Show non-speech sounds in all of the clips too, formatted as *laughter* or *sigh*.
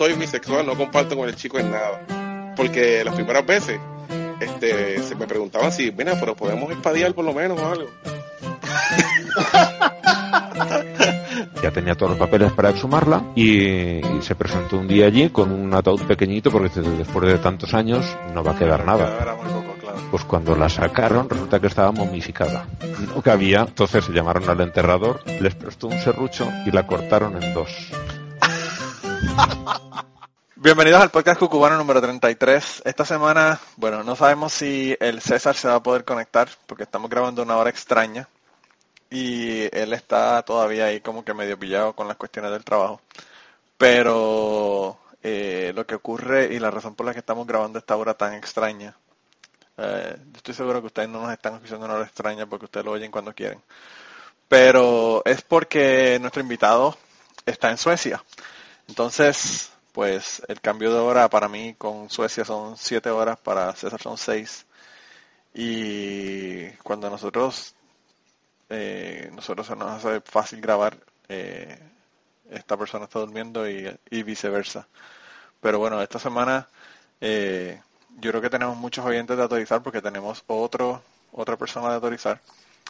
soy bisexual, no comparto con el chico en nada. Porque las primeras veces este, se me preguntaban si, mira, pero podemos espadiar por lo menos o algo. *laughs* ya tenía todos los papeles para exhumarla y, se presentó un día allí con un ataúd pequeñito porque después de tantos años no va a quedar nada. Pues cuando la sacaron resulta que estaba momificada. No cabía, entonces se llamaron al enterrador, les prestó un serrucho y la cortaron en dos. Bienvenidos al podcast cucubano número 33. Esta semana, bueno, no sabemos si el César se va a poder conectar porque estamos grabando una hora extraña y él está todavía ahí como que medio pillado con las cuestiones del trabajo. Pero eh, lo que ocurre y la razón por la que estamos grabando esta hora tan extraña, eh, estoy seguro que ustedes no nos están escuchando una hora extraña porque ustedes lo oyen cuando quieren. Pero es porque nuestro invitado está en Suecia. Entonces, pues el cambio de hora para mí con Suecia son siete horas, para César son seis. Y cuando nosotros eh, nosotros se nos hace fácil grabar, eh, esta persona está durmiendo y, viceversa. Pero bueno, esta semana eh, yo creo que tenemos muchos oyentes de autorizar porque tenemos otro otra persona de autorizar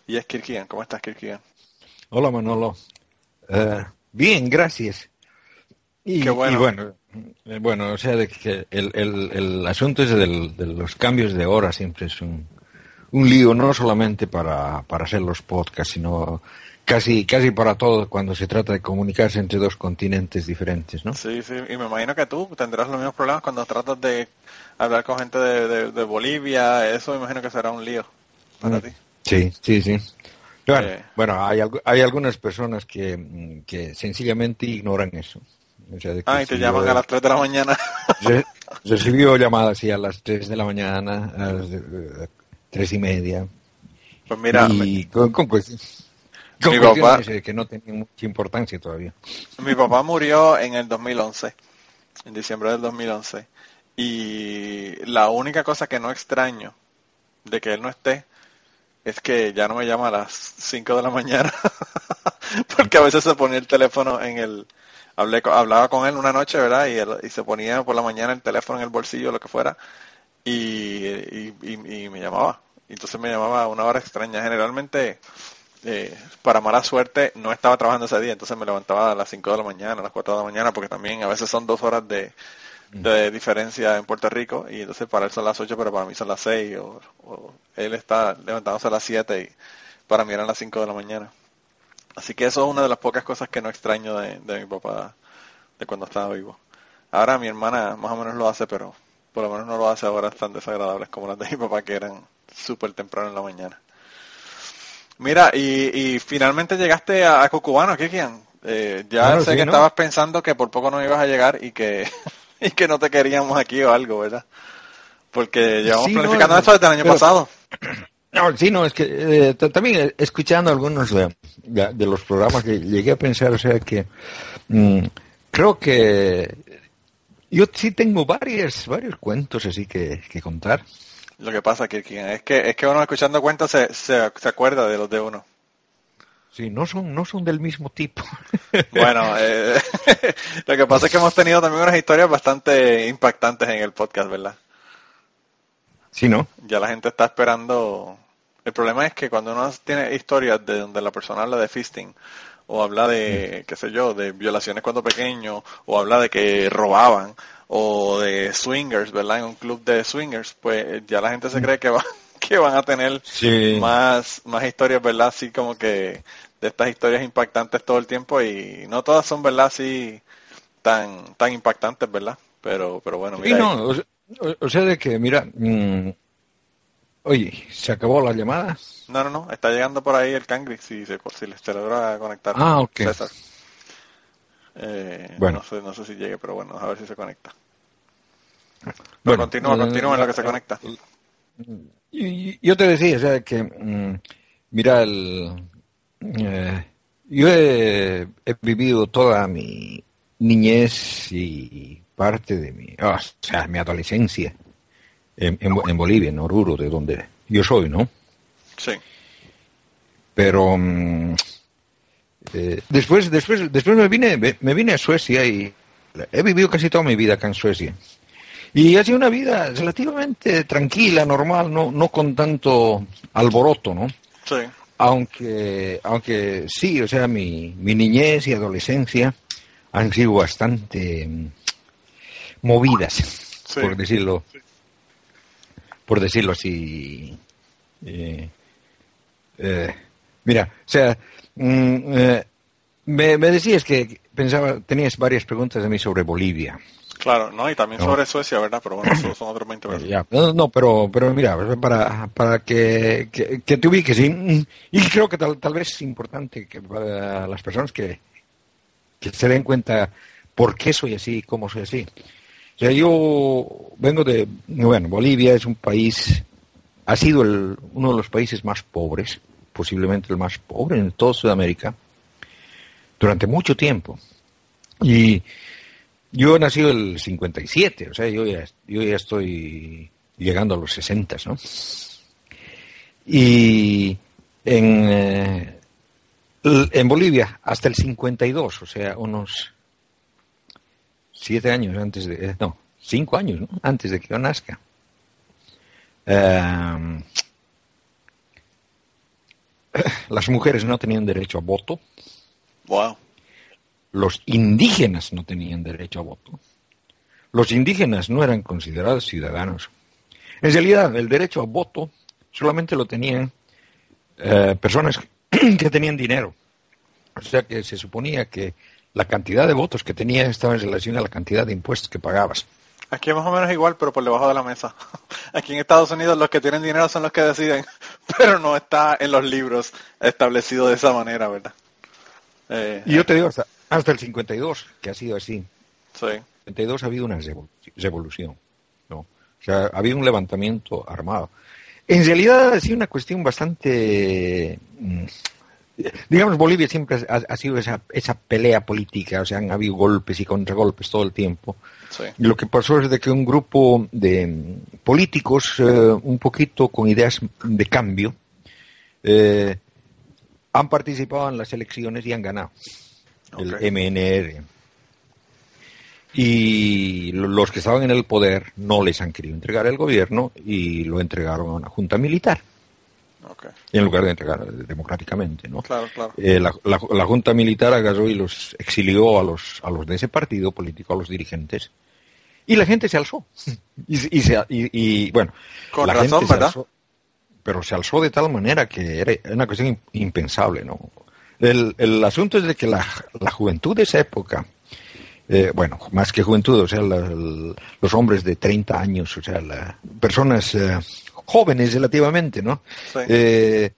y es Kirkian. ¿Cómo estás, Kirkian? Hola, Manolo. Eh, bien, gracias. Y, bueno. bueno, bueno, o sea, de que el, el, el asunto es del, de los cambios de hora siempre es un, un lío no solamente para, para hacer los podcasts, sino casi, casi para todo cuando se trata de comunicarse entre dos continentes diferentes, ¿no? Sí, sí, y me imagino que tú tendrás los mismos problemas cuando tratas de hablar con gente de, de, Bolivia, eso me imagino que será un lío para mm. ti. Sí, sí, sí. Bueno, eh. bueno hay, hay algunas personas que, que sencillamente ignoran eso. Ah, y te llaman a las 3 de la mañana. *laughs* Recibió llamadas así a las 3 de la mañana, tres y media. Pues mira, y con, con, mi papá, que no tenía mucha importancia todavía. Mi papá murió en el 2011, en diciembre del 2011, y la única cosa que no extraño de que él no esté es que ya no me llama a las 5 de la mañana, *laughs* porque a veces se ponía el teléfono en el... Hablé, hablaba con él una noche, ¿verdad? Y, y se ponía por la mañana el teléfono en el bolsillo, lo que fuera, y, y, me llamaba. Entonces me llamaba a una hora extraña. Generalmente, eh, para mala suerte, no estaba trabajando ese día, entonces me levantaba a las 5 de la mañana, a las 4 de la mañana, porque también a veces son dos horas de, de diferencia en Puerto Rico, y entonces para él son las 8, pero para mí son las 6, o, él está levantándose a las 7 y para mí eran las 5 de la mañana. Así que eso es una de las pocas cosas que no extraño de, de mi papá, de cuando estaba vivo. Ahora mi hermana más o menos lo hace, pero por lo menos no lo hace ahora tan desagradables como las de mi papá que eran súper temprano en la mañana. Mira, y, y finalmente llegaste a, a Cucubano, Kikian. Eh, ya sé que estabas pensando que por poco no ibas a llegar y que, *laughs* y que no te queríamos aquí o algo, ¿verdad? Porque llevamos planificando esto desde el año pasado. *clears throat* No, sí, no, es que eh, también escuchando algunos de, de, los programas que llegué a pensar, o sea que mm, creo que yo sí tengo varios, varios cuentos así que, que contar. Lo que pasa, que es que es que uno escuchando cuentos se, se, acuerda de los de uno. Sí, no son, no son del mismo tipo. *laughs* Bueno, eh, *laughs* lo que pasa es que hemos tenido también unas historias bastante impactantes en el podcast, ¿verdad? Sí, ¿no? Ya la gente está esperando. El problema es que cuando uno tiene historias de donde la persona habla de fisting, o habla de, qué sé yo, de violaciones cuando pequeño, o habla de que robaban, o de swingers, ¿verdad? En un club de swingers, pues ya la gente se cree que, va, *laughs* que van a tener más, más historias, ¿verdad? Así como que de estas historias impactantes todo el tiempo y no todas son, ¿verdad? Así tan, tan impactantes, ¿verdad? Pero, pero bueno, mira. no, o, sea, de que, mira, mm, oye, ¿se acabó la llamada? No, no, no, está llegando por ahí el Cangri, si se, si se logra conectar. Ah, ok. Eh, bueno. No sé, no sé si llegue, pero bueno, a ver si se conecta. Bueno, continúa, continúa en lo que se conecta. Yo te decía, o sea, que, mm, mira, el, eh, yo he, vivido toda mi niñez y parte de mi, o sea, mi adolescencia en, en Bolivia, en Oruro, de donde yo soy, ¿no? Sí. Pero mm, Eh, después, después, después me vine, me vine a Suecia y he vivido casi toda mi vida acá en Suecia. Y ha sido una vida relativamente tranquila, normal, no, no con tanto alboroto, ¿no? Sí. Aunque, aunque sí, o sea, mi, mi niñez y adolescencia han sido bastante movidas, por decirlo, por decirlo así. Eh, eh, mira, o sea, mm, eh, me, me, decías que pensaba, tenías varias preguntas de mí sobre Bolivia. Claro, no, y también sobre Suecia, ¿verdad? Pero bueno, eso son otros 20 No, no, pero, pero mira, para, para que, que, te ubiques, y, y creo que tal, tal, vez es importante que para las personas que, que se den cuenta por qué soy así, cómo soy así. O sea, yo vengo de, bueno, Bolivia es un país, ha sido uno de los países más pobres, posiblemente el más pobre en toda Sudamérica, durante mucho tiempo. Y yo he nacido el 57, o sea, yo ya, yo ya estoy llegando a los 60, ¿no? Y en, eh, en Bolivia hasta el 52, o sea, unos siete años antes de, eh, no, cinco años, ¿no? Antes de que yo nazca. Em, *clears throat* las mujeres no tenían derecho a voto. Wow los indígenas no tenían derecho a voto. Los indígenas no eran considerados ciudadanos. En realidad, el derecho a voto solamente lo tenían eh, personas *clears throat* que tenían dinero. O sea que se suponía que la cantidad de votos que tenías estaba en relación a la cantidad de impuestos que pagabas. Aquí es más o menos igual, pero por debajo de la mesa. *laughs* Aquí en Estados Unidos los que tienen dinero son los que deciden, *laughs* pero no está en los libros establecido de esa manera, ¿verdad? Eh, y yo te digo, hasta, hasta el 52, que ha sido así. Sí. En el 52 ha habido una revolución, ¿no? O sea, ha habido un levantamiento armado. En realidad ha sido una cuestión bastante... Digamos, Bolivia siempre ha, sido esa, esa pelea política, o sea, han habido golpes y contragolpes todo el tiempo. Sí. Y lo que pasó es de que un grupo de mm, políticos, eh, un poquito con ideas de cambio, eh, han participado en las elecciones y han ganado el MNR. Y los que estaban en el poder no les han querido entregar el gobierno y lo entregaron a una junta militar. En lugar de entregar democráticamente, ¿no? Claro, claro. Eh, la, junta militar agarró y los exilió a los, a los de ese partido político, a los dirigentes, y la gente se alzó. y, y, bueno, Con la razón, ¿verdad? pero se alzó de tal manera que era una cuestión impensable, ¿no? El, el asunto es de que la, la juventud de esa época, eh, bueno, más que juventud, o sea, los hombres de 30 años, o sea, personas eh, jóvenes relativamente, ¿no? Eh,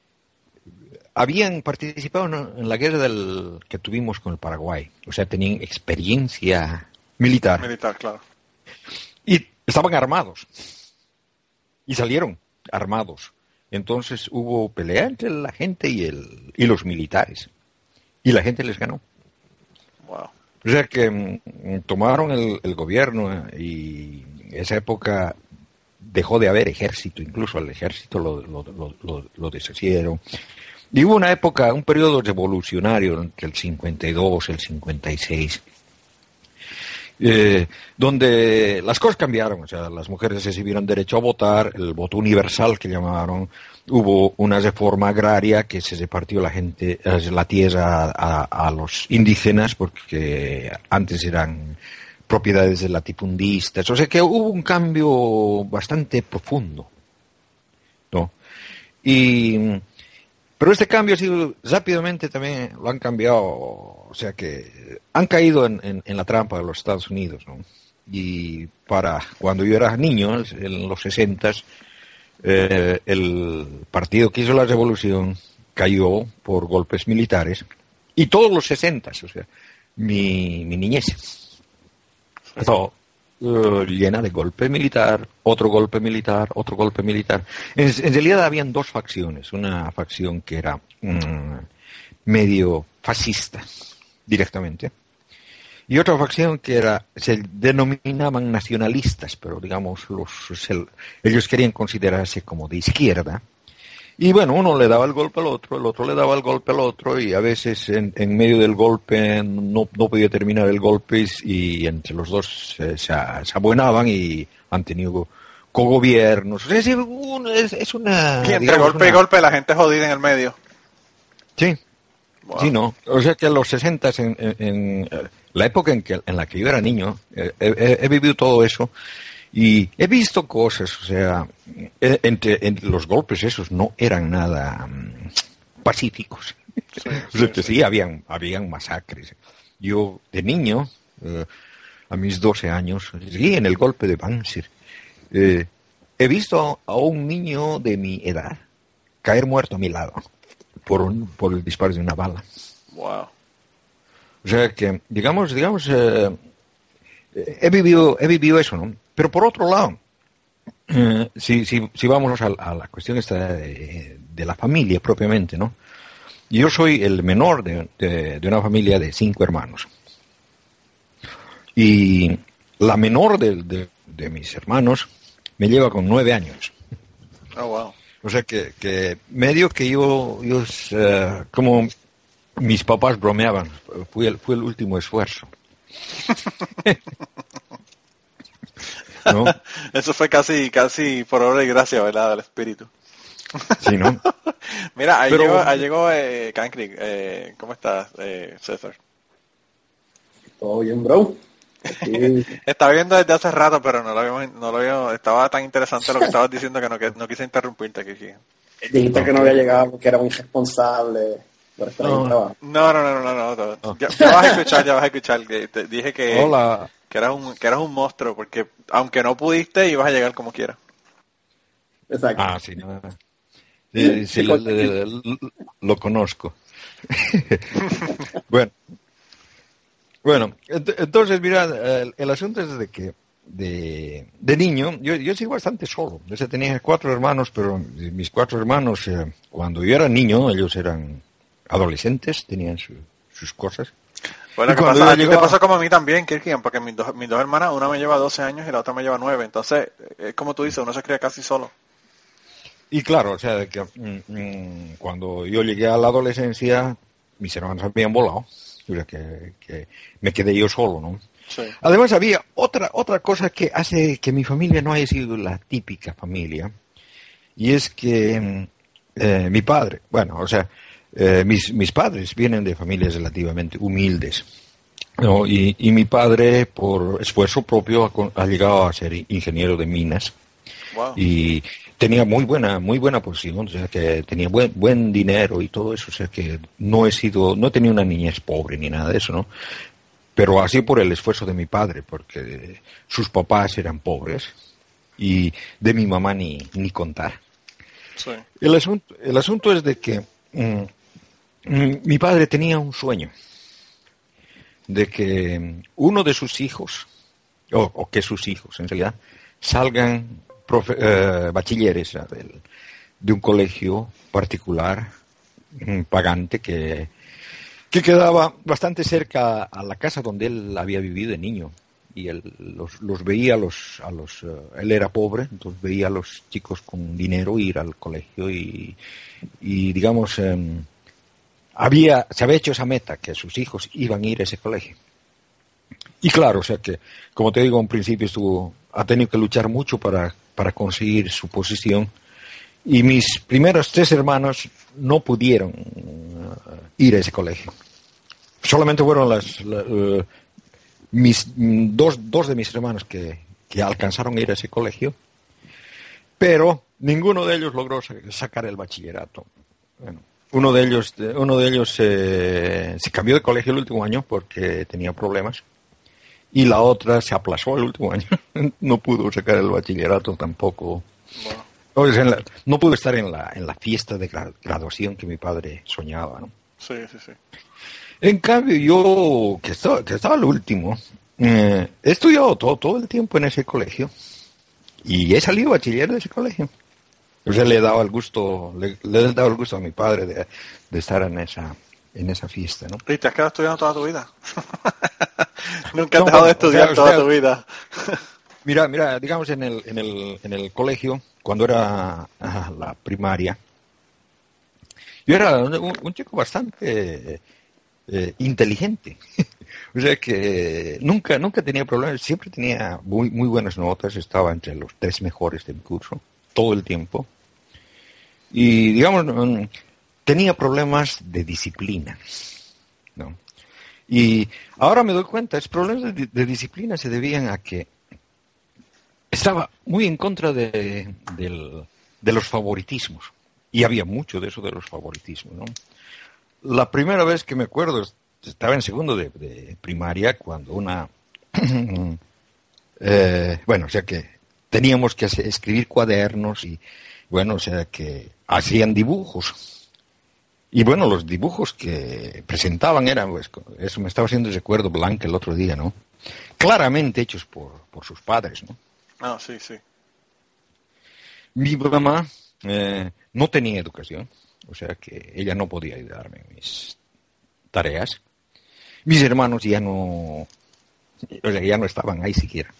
habían participado en la guerra del, que tuvimos con el Paraguay, o sea, tenían experiencia militar. Militar, claro. Y estaban armados. Y salieron armados. Entonces hubo pelea entre la gente y, el, y los militares. Y la gente les ganó. Wow. O sea que mm, tomaron el, gobierno eh, y esa época dejó de haber ejército, incluso al ejército lo, lo, deshicieron. Y hubo una época, un periodo revolucionario entre el 52 y el 56, eh, donde las cosas cambiaron, o sea, las mujeres recibieron derecho a votar, el voto universal que llamaron, hubo una reforma agraria que se repartió la gente, eh, la tierra a, los indígenas porque antes eran propiedades de latifundistas, o sea que hubo un cambio bastante profundo, ¿no? Y pero este cambio ha sido rápidamente también lo han cambiado, o sea que han caído en, la trampa de los Estados Unidos, ¿no? Y para cuando yo era niño, en los 60, eh, el partido que hizo la revolución cayó por golpes militares y todos los 60, o sea, mi, mi niñez. Eh, llena de golpe militar, otro golpe militar, otro golpe militar. En, realidad habían dos facciones, una facción que era mm, medio fascista directamente y otra facción que era se denominaban nacionalistas, pero digamos los ellos querían considerarse como de izquierda Y bueno, uno le daba el golpe al otro, el otro le daba el golpe al otro y a veces en, medio del golpe no, no, podía terminar el golpe y entre los dos se, se, abuenaban y han tenido cogobiernos. Es, es, una... entre golpe y golpe la gente jodida en el medio. Sí. Sí, no. O sea que en los 60, en, en, la época en, que, en la que yo era niño, eh, he, vivido todo eso y he visto cosas, o sea, e, entre, los golpes esos no eran nada mm, pacíficos. *laughs* Sí, habían, habían masacres. Yo, de niño, eh, a mis 12 años, sí, en el golpe de Panzer, eh, he visto a un niño de mi edad caer muerto a mi lado por, un, por el disparo de una bala. Wow. O sea que, digamos, digamos, eh, he vivido, he vivido eso, ¿no? Pero por otro lado, eh, *clears throat* si, si, si, vamos a, la cuestión esta de, la familia propiamente, ¿no? Yo soy el menor de, de, una familia de cinco hermanos. Y la menor de, mis hermanos me lleva con nueve años. Oh, wow. O sea que, que medio que yo, yo uh, como mis papás bromeaban, fue el, fue el último esfuerzo. *laughs* ¿No? *laughs* Eso fue casi, casi por obra y gracia, ¿verdad? Del espíritu. Sí, ¿no? *laughs* Mira, ahí llegó, ahí llegó eh, eh, ¿Cómo estás, eh, César? Todo bien, bro. *laughs* Estaba viendo desde hace rato, pero no lo habíamos, no lo habíamos, estaba tan interesante lo que estabas diciendo que no, que no quise interrumpirte, Kiki. Dijiste que no había llegado porque era un irresponsable. No. no, no, no, no, no, Ya, vas a escuchar, ya vas a escuchar. Que te dije que, que eras un, que eras un monstruo, porque aunque no pudiste, ibas a llegar como quieras. Exacto. Ah, sí, no. Sí, lo, lo, conozco. *laughs* bueno, bueno, entonces, mira, el, asunto es de que de, de niño, yo, yo soy bastante solo. Yo tenía cuatro hermanos, pero mis cuatro hermanos, eh, cuando yo era niño, ellos eran adolescentes, tenían sus cosas. Bueno, ¿qué pasa? A te pasa como a mí también, Kirkian, porque mis dos, mis dos hermanas, una me lleva 12 años y la otra me lleva 9. Entonces, es como tú dices, uno se cría casi solo. Y claro, o sea, que mm, mm, cuando yo llegué a la adolescencia, mis hermanos habían volado que, que me quedé yo solo, ¿no? Además había otra, otra cosa que hace que mi familia no haya sido la típica familia, y es que mm, eh, mi padre, bueno, o sea, eh, mis, mis padres vienen de familias relativamente humildes, ¿no? y, y mi padre, por esfuerzo propio, ha, llegado a ser ingeniero de minas. Y tenía muy buena, muy buena posición, o sea que tenía buen, buen dinero y todo eso, o sea que no he sido, no he tenido una niñez pobre ni nada de eso, ¿no? Pero así por el esfuerzo de mi padre, porque sus papás eran pobres y de mi mamá ni, ni contar. El, asunto, el asunto es de que mm, mi padre tenía un sueño de que uno de sus hijos, o que sus hijos en realidad, salgan eh, bachilleres de un colegio particular, pagante, que, que quedaba bastante cerca a la casa donde él había vivido de niño. Y él los, los veía, los, a los, eh, él era pobre, entonces veía a los chicos con dinero ir al colegio y, y digamos, em, había, se había hecho esa meta, que sus hijos iban a ir a ese colegio. Y claro, o sea que, como te digo, en principio estuvo, ha tenido que luchar mucho para para conseguir su posición. Y mis primeros tres hermanos no pudieron uh, ir a ese colegio. Solamente fueron las, uh, mis, dos, dos de mis hermanos que, que alcanzaron a ir a ese colegio, pero ninguno de ellos logró sacar el bachillerato. Bueno, uno de ellos, uno de ellos eh, se cambió de colegio el último año porque tenía problemas y la otra se aplazó el último año. *laughs* no pudo sacar el bachillerato tampoco. no pudo estar en la, en la fiesta de graduación que mi padre soñaba, ¿no? Sí, sí, sí. En cambio, yo, que estaba, que estaba el último, eh, he estudiado todo, todo el tiempo en ese colegio y he salido bachiller de ese colegio. O sea, le he dado el gusto, le, he dado el gusto a mi padre de, de estar en esa, en esa fiesta, ¿no? Y te has quedado estudiando toda tu vida. *laughs* Nunca has dejado de estudiar toda tu vida. mira, mira, digamos en el, en el, en el colegio, cuando era la primaria, Yo era un, chico bastante eh, inteligente. *laughs* o sea que nunca, nunca tenía problemas, siempre tenía muy, muy buenas notas, estaba entre los tres mejores del curso, todo el tiempo. Y digamos, mm, tenía problemas de disciplina. ¿no? Y ahora me doy cuenta, esos problemas de, disciplina se debían a que estaba muy en contra de, los favoritismos. Y había mucho de eso de los favoritismos. ¿no? La primera vez que me acuerdo, estaba en segundo de, primaria, cuando una... *clears throat* Eh, bueno, o sea que teníamos que escribir cuadernos y, bueno, o sea que hacían dibujos y bueno, los dibujos que presentaban eran, pues, eso me estaba haciendo recuerdo Blanca el otro día, ¿no? Claramente hechos por, por sus padres, ¿no? Ah, sí, sí. Mi mamá eh, no tenía educación, o sea que ella no podía ayudarme en mis tareas. Mis hermanos ya no, o sea, ya no estaban ahí siquiera.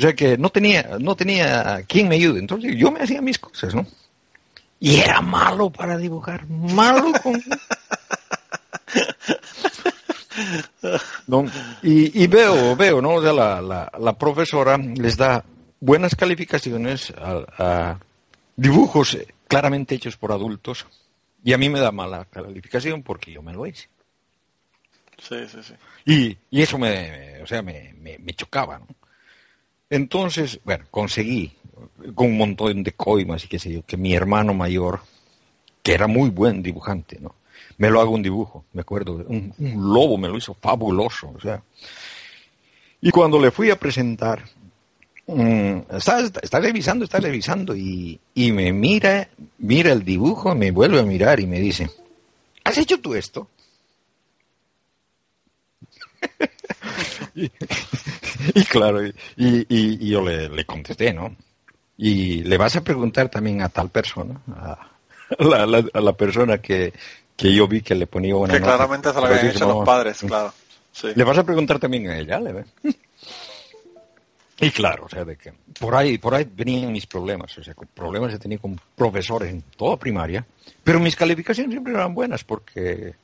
O sea que no tenía, no tenía quien me ayude. Entonces yo me hacía mis cosas, ¿no? Y era malo para dibujar, malo con... y, veo, veo, ¿no? O sea, la, la, profesora les da buenas calificaciones a, dibujos claramente hechos por adultos y a mí me da mala calificación porque yo me lo hice. Sí, sí, sí. Y, y eso me, o sea, me, me, me chocaba, ¿no? Entonces, bueno, conseguí con un montón de coimas y qué sé yo, que mi hermano mayor, que era muy buen dibujante, ¿no? Me lo hago un dibujo, me acuerdo, un, lobo me lo hizo fabuloso, o sea. Y cuando le fui a presentar, mm, está, revisando, está revisando y, y me mira, mira el dibujo, me vuelve a mirar y me dice, ¿has hecho tú esto? *laughs* y, claro, y, y, yo le, le, contesté, ¿no? y le vas a preguntar también a tal persona, a la, persona que, yo vi que le ponía una Que claramente se lo habían hecho los padres, claro. Le vas a preguntar también a ella, ¿le Y claro, o sea, de que por ahí, por ahí venían mis problemas, o sea, problemas que tenía con profesores en toda primaria, pero mis calificaciones siempre eran buenas porque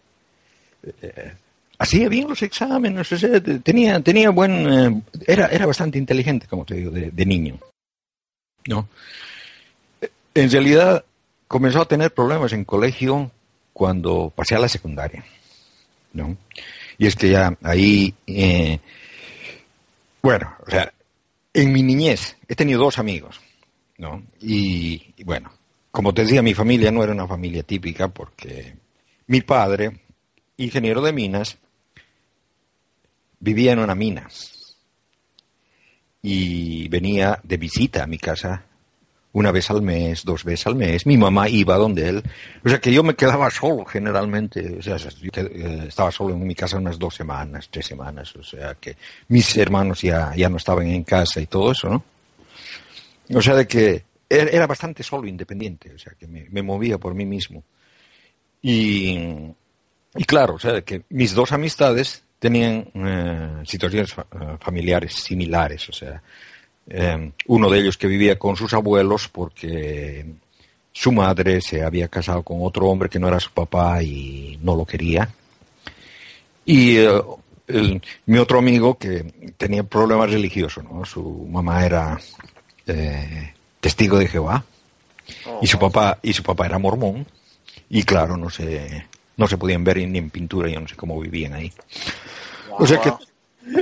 eh, hacía bien los exámenes, o sea, tenía, tenía buen, eh, era, era bastante inteligente, como te digo, de niño. ¿no? En realidad comenzó a tener problemas en colegio cuando pasé a la secundaria, ¿no? Y es que ya ahí, eh, bueno, o sea, en mi niñez he tenido dos amigos, ¿no? Y, bueno, como te decía, mi familia no era una familia típica porque mi padre, ingeniero de minas, vivía en una mina y venía de visita a mi casa una vez al mes, dos veces al mes. Mi mamá iba donde él. O sea que yo me quedaba solo generalmente. O sea, yo eh, estaba solo en mi casa unas dos semanas, tres semanas. O sea que mis hermanos ya, ya no estaban en casa y todo eso, ¿no? O sea de que er, era bastante solo, independiente. O sea que me, movía por mí mismo. Y, y claro, o sea de que mis dos amistades tenían eh, situaciones eh, familiares similares, o sea, eh, uno de ellos que vivía con sus abuelos porque su madre se había casado con otro hombre que no era su papá y no lo quería. Y mi otro amigo que tenía problemas religiosos, ¿no? Su mamá era testigo de Jehová y su papá y su papá era mormón y claro no se no se podían ver ni en pintura yo no sé cómo vivían ahí o sea que,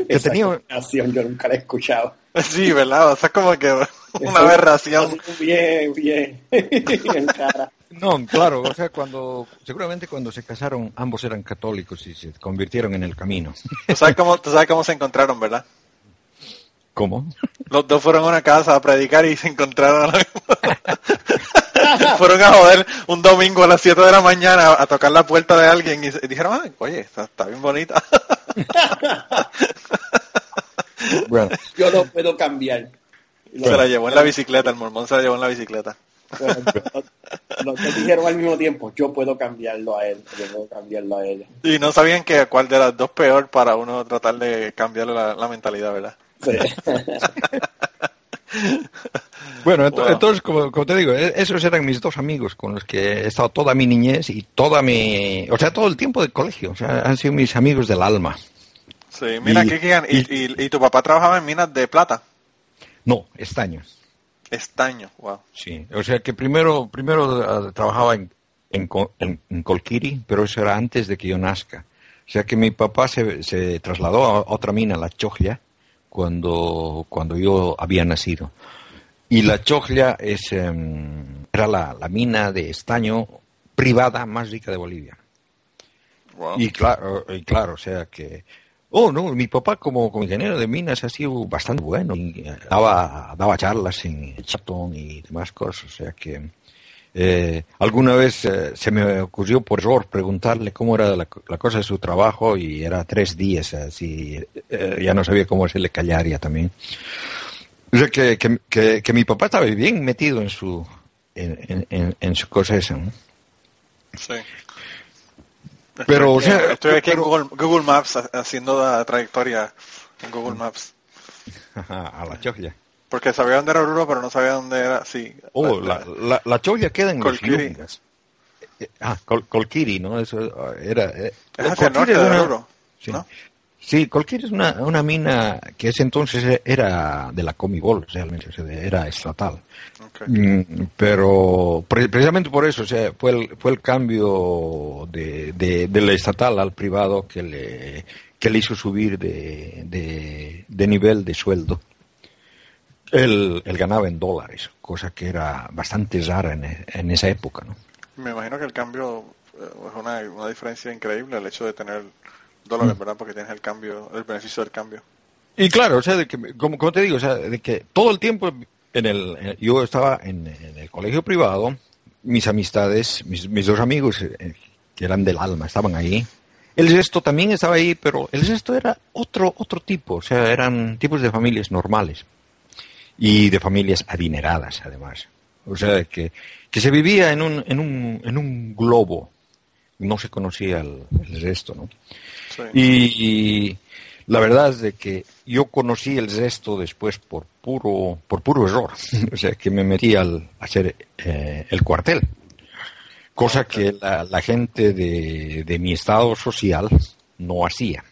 Esa tenía... yo nunca la he escuchado. *laughs* Sí, ¿verdad? O sea, como que una aberración. Bien, bien. *laughs* No, claro, o sea, cuando, seguramente cuando se casaron, ambos eran católicos y se convirtieron en el camino. ¿Tú sabes cómo, tú sabes cómo se encontraron, verdad? ¿Cómo? Los dos fueron a una casa a predicar y se encontraron. *laughs* *laughs* fueron a joder un domingo a las 7 de la mañana a tocar la puerta de alguien y dijeron, oye, está, está bien bonita. *laughs* bueno. Yo lo puedo cambiar. Se la llevó en la bicicleta, el mormón se la llevó en la bicicleta. Lo que dijeron al mismo tiempo, yo puedo cambiarlo a él, yo puedo cambiarlo a ella. Y no sabían que cuál de las dos peor para uno tratar de cambiarle la, mentalidad, ¿verdad? *laughs* *laughs* bueno, entonces, como, te digo, e-, esos eran mis dos amigos con los que he estado toda mi niñez y toda mi, o sea, todo el tiempo del colegio. O sea, han sido mis amigos del alma. Sí, mira, y, y, tu papá trabajaba en minas de plata? No, estaño. Estaño, wow. Sí, o sea que primero, primero uh, trabajaba en, en, en, Colquiri, pero eso era antes de que yo nazca. O sea que mi papá se, se trasladó a otra mina, la Choglia, cuando, cuando yo había nacido. Y la Choglia es, em, era la, la, mina de estaño privada más rica de Bolivia. Y claro, y claro, o sea que Oh, no, mi papá como, como, ingeniero de minas ha sido bastante bueno. daba, daba charlas en Chatón y demás cosas. O sea que eh, alguna vez eh, se me ocurrió por error preguntarle cómo era la, cosa de su trabajo y era tres días, así eh, ya no sabía cómo se le callaría también. O sea que, que, que, mi papá estaba bien metido en su, en, en, en su cosa esa. Sí. Pero, o sea, estoy aquí en Google, Maps haciendo la trayectoria en Google Maps. *laughs* a la Choglia. Porque sabía dónde era Oruro, pero no sabía dónde era, sí. Oh, la, la, la, queda en Colquiri. Eh, ah, Colquiri, ¿no? Eso era... Eh, es hacia el norte de Oruro, sí. Sí, Colquiri es una, una mina que ese entonces era de la Comibol, realmente, era estatal. Mm, pero precisamente por eso, o sea, fue el, fue el cambio de, de, la estatal al privado que le, que le hizo subir de, de, nivel de sueldo. Él, él, ganaba en dólares, cosa que era bastante rara en, en esa época, ¿no? Me imagino que el cambio eh, es una, una diferencia increíble, el hecho de tener dólares, mm. ¿verdad? Porque tienes el cambio, el beneficio del cambio. Y claro, o sea, de que, como, como te digo, o sea, de que todo el tiempo en el, yo estaba en, el colegio privado, mis amistades, mis, mis dos amigos, eh, que eran del alma, estaban ahí. El resto también estaba ahí, pero el resto era otro, otro tipo, o sea, eran tipos de familias normales y de familias adineradas, además. O sea, que, que se vivía en un, en un, en un globo, no se conocía el, resto, ¿no? Y, la verdad es de que yo conocí el resto después por puro, por puro error, *laughs* o sea, que me metí al hacer eh, el cuartel, cosa que la, gente de, de, mi estado social no hacía.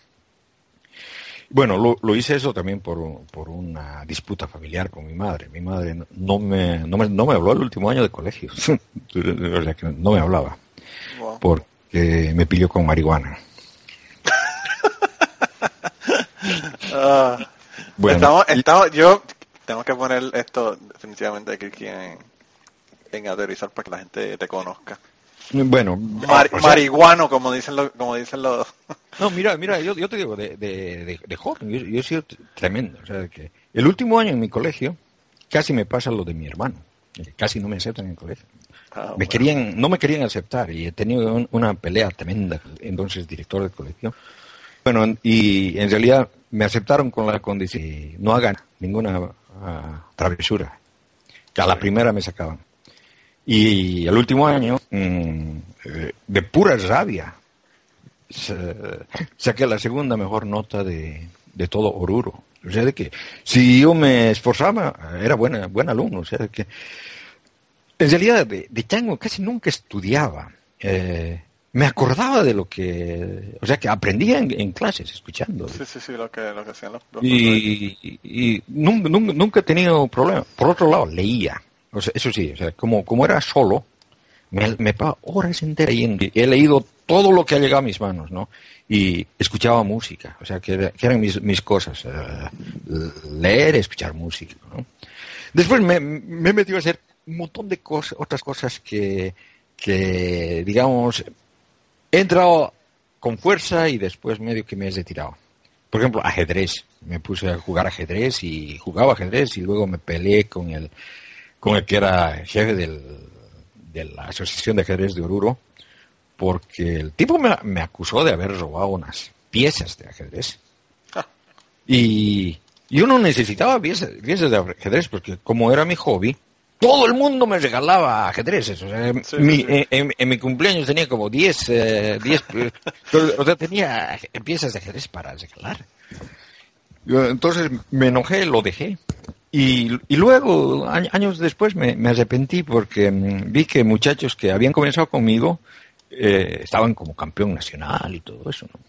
Bueno, lo, lo hice eso también por, por, una disputa familiar con mi madre. Mi madre no me, no me, no me habló el último año de colegio, *laughs* o sea, que no me hablaba, porque me pilló con marihuana. *laughs* Ah. bueno, estamos, yo tengo que poner esto definitivamente aquí en, en aterrizar para que la gente te conozca. Bueno, marihuano, como dicen los, como dicen los. *laughs* No, mira, mira, yo, yo te digo, de, de, de, joven, yo, he sido tremendo. O sea, que el último año en mi colegio casi me pasa lo de mi hermano. Casi no me aceptan en el colegio. Ah, me querían, no me querían aceptar y he tenido una pelea tremenda. Entonces, director del colegio. Bueno, y en realidad me aceptaron con la condición no hagan ninguna ah, travesura. Que a la primera me sacaban. Y el último año, mm, eh, de pura rabia, saqué la segunda mejor nota de, de todo Oruro. O sea, de que si yo me esforzaba, era buena, buen alumno. O sea, de que en realidad de, de chango casi nunca estudiaba. Eh, me acordaba de lo que, o sea, que aprendía en, clases, escuchando. Sí, sí, sí, lo que, lo que hacían los, y, y, nunca, nunca, he tenido problema. Por otro lado, leía. Eso sí, o sea, como, como era solo, me, me horas enteras y he leído todo lo que ha llegado a mis manos, ¿no? Y escuchaba música, o sea, que, eran mis, mis cosas. Uh, leer, escuchar música, ¿no? Después me, me he metido a hacer un montón de cosas, otras cosas que, que digamos, He entrado con fuerza y después medio que me he retirado. Por ejemplo, ajedrez. Me puse a jugar ajedrez y jugaba ajedrez y luego me peleé con el, con el que era jefe del, de la Asociación de Ajedrez de Oruro, porque el tipo me, acusó de haber robado unas piezas de ajedrez. Ah. Y yo no necesitaba piezas, piezas de ajedrez porque como era mi hobby, todo el mundo me regalaba ajedrez. O sea, En, mi cumpleaños tenía como 10, eh, *laughs* o sea, tenía piezas de ajedrez para regalar. Entonces me enojé, lo dejé. y, luego, años después, me, arrepentí porque mm, vi que muchachos que habían comenzado conmigo eh, estaban como campeón nacional y todo eso, ¿no?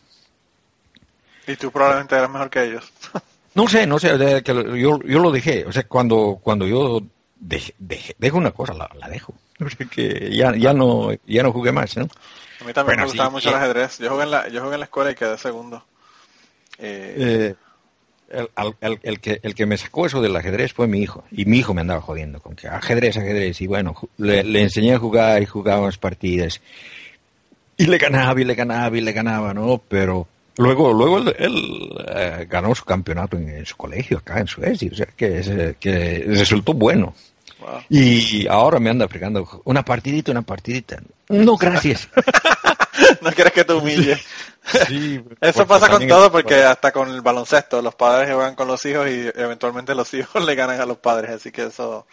Y tú probablemente eras mejor que ellos. *laughs* no sé, no sé, que yo, yo lo dejé. O sea, cuando, cuando yo dejo una cosa, la, dejo. *laughs* O sea, que ya, ya, no, ya no jugué más, ¿no? A mí también me gustaba mucho el ajedrez. Yo jugué, en la, yo jugué en la escuela y quedé segundo. Eh, eh el, el, que, el que me sacó eso del ajedrez fue mi hijo. Y mi hijo me andaba jodiendo con que ajedrez, ajedrez. Y bueno, le, enseñé a jugar y jugábamos partidas. Y le ganaba y le ganaba y le ganaba, ¿no? Pero luego luego él, eh, ganó su campeonato en, su colegio acá en Suecia. O sea, que, que resultó bueno. Y ahora me anda fregando una partidita, una partidita. No, gracias. *laughs* *laughs* no quieres que te humille. Sí, *laughs* Eso pasa con todo porque hasta con el baloncesto, los padres juegan con los hijos y eventualmente los *laughs* hijos le ganan a los padres, así que eso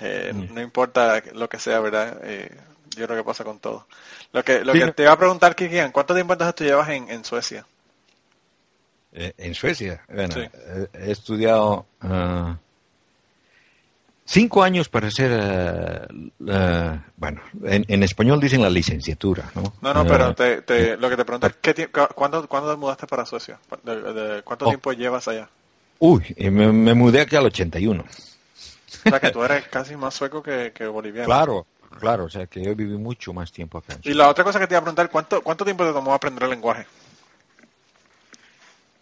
eh, no importa lo que sea, ¿verdad? Eh, yo creo que pasa con todo. Lo que, lo que te iba a preguntar, Kikian, ¿cuánto tiempo entonces tú llevas en, en Suecia? Eh, en Suecia, bueno, he estudiado uh, Cinco años para ser, uh, bueno, en, español dicen la licenciatura, ¿no? No, no, pero eh, te, lo que te pregunto es, ¿qué ¿cuándo, ¿cuándo te mudaste para Suecia? ¿De, cuánto oh. tiempo llevas allá? Uy, me, me, mudé aquí al 81. O sea, que *laughs* tú eres casi más sueco que, que, boliviano. Claro, claro, o sea, que yo viví mucho más tiempo acá. Y la otra cosa que te iba a preguntar, ¿cuánto, cuánto tiempo te tomó aprender el lenguaje?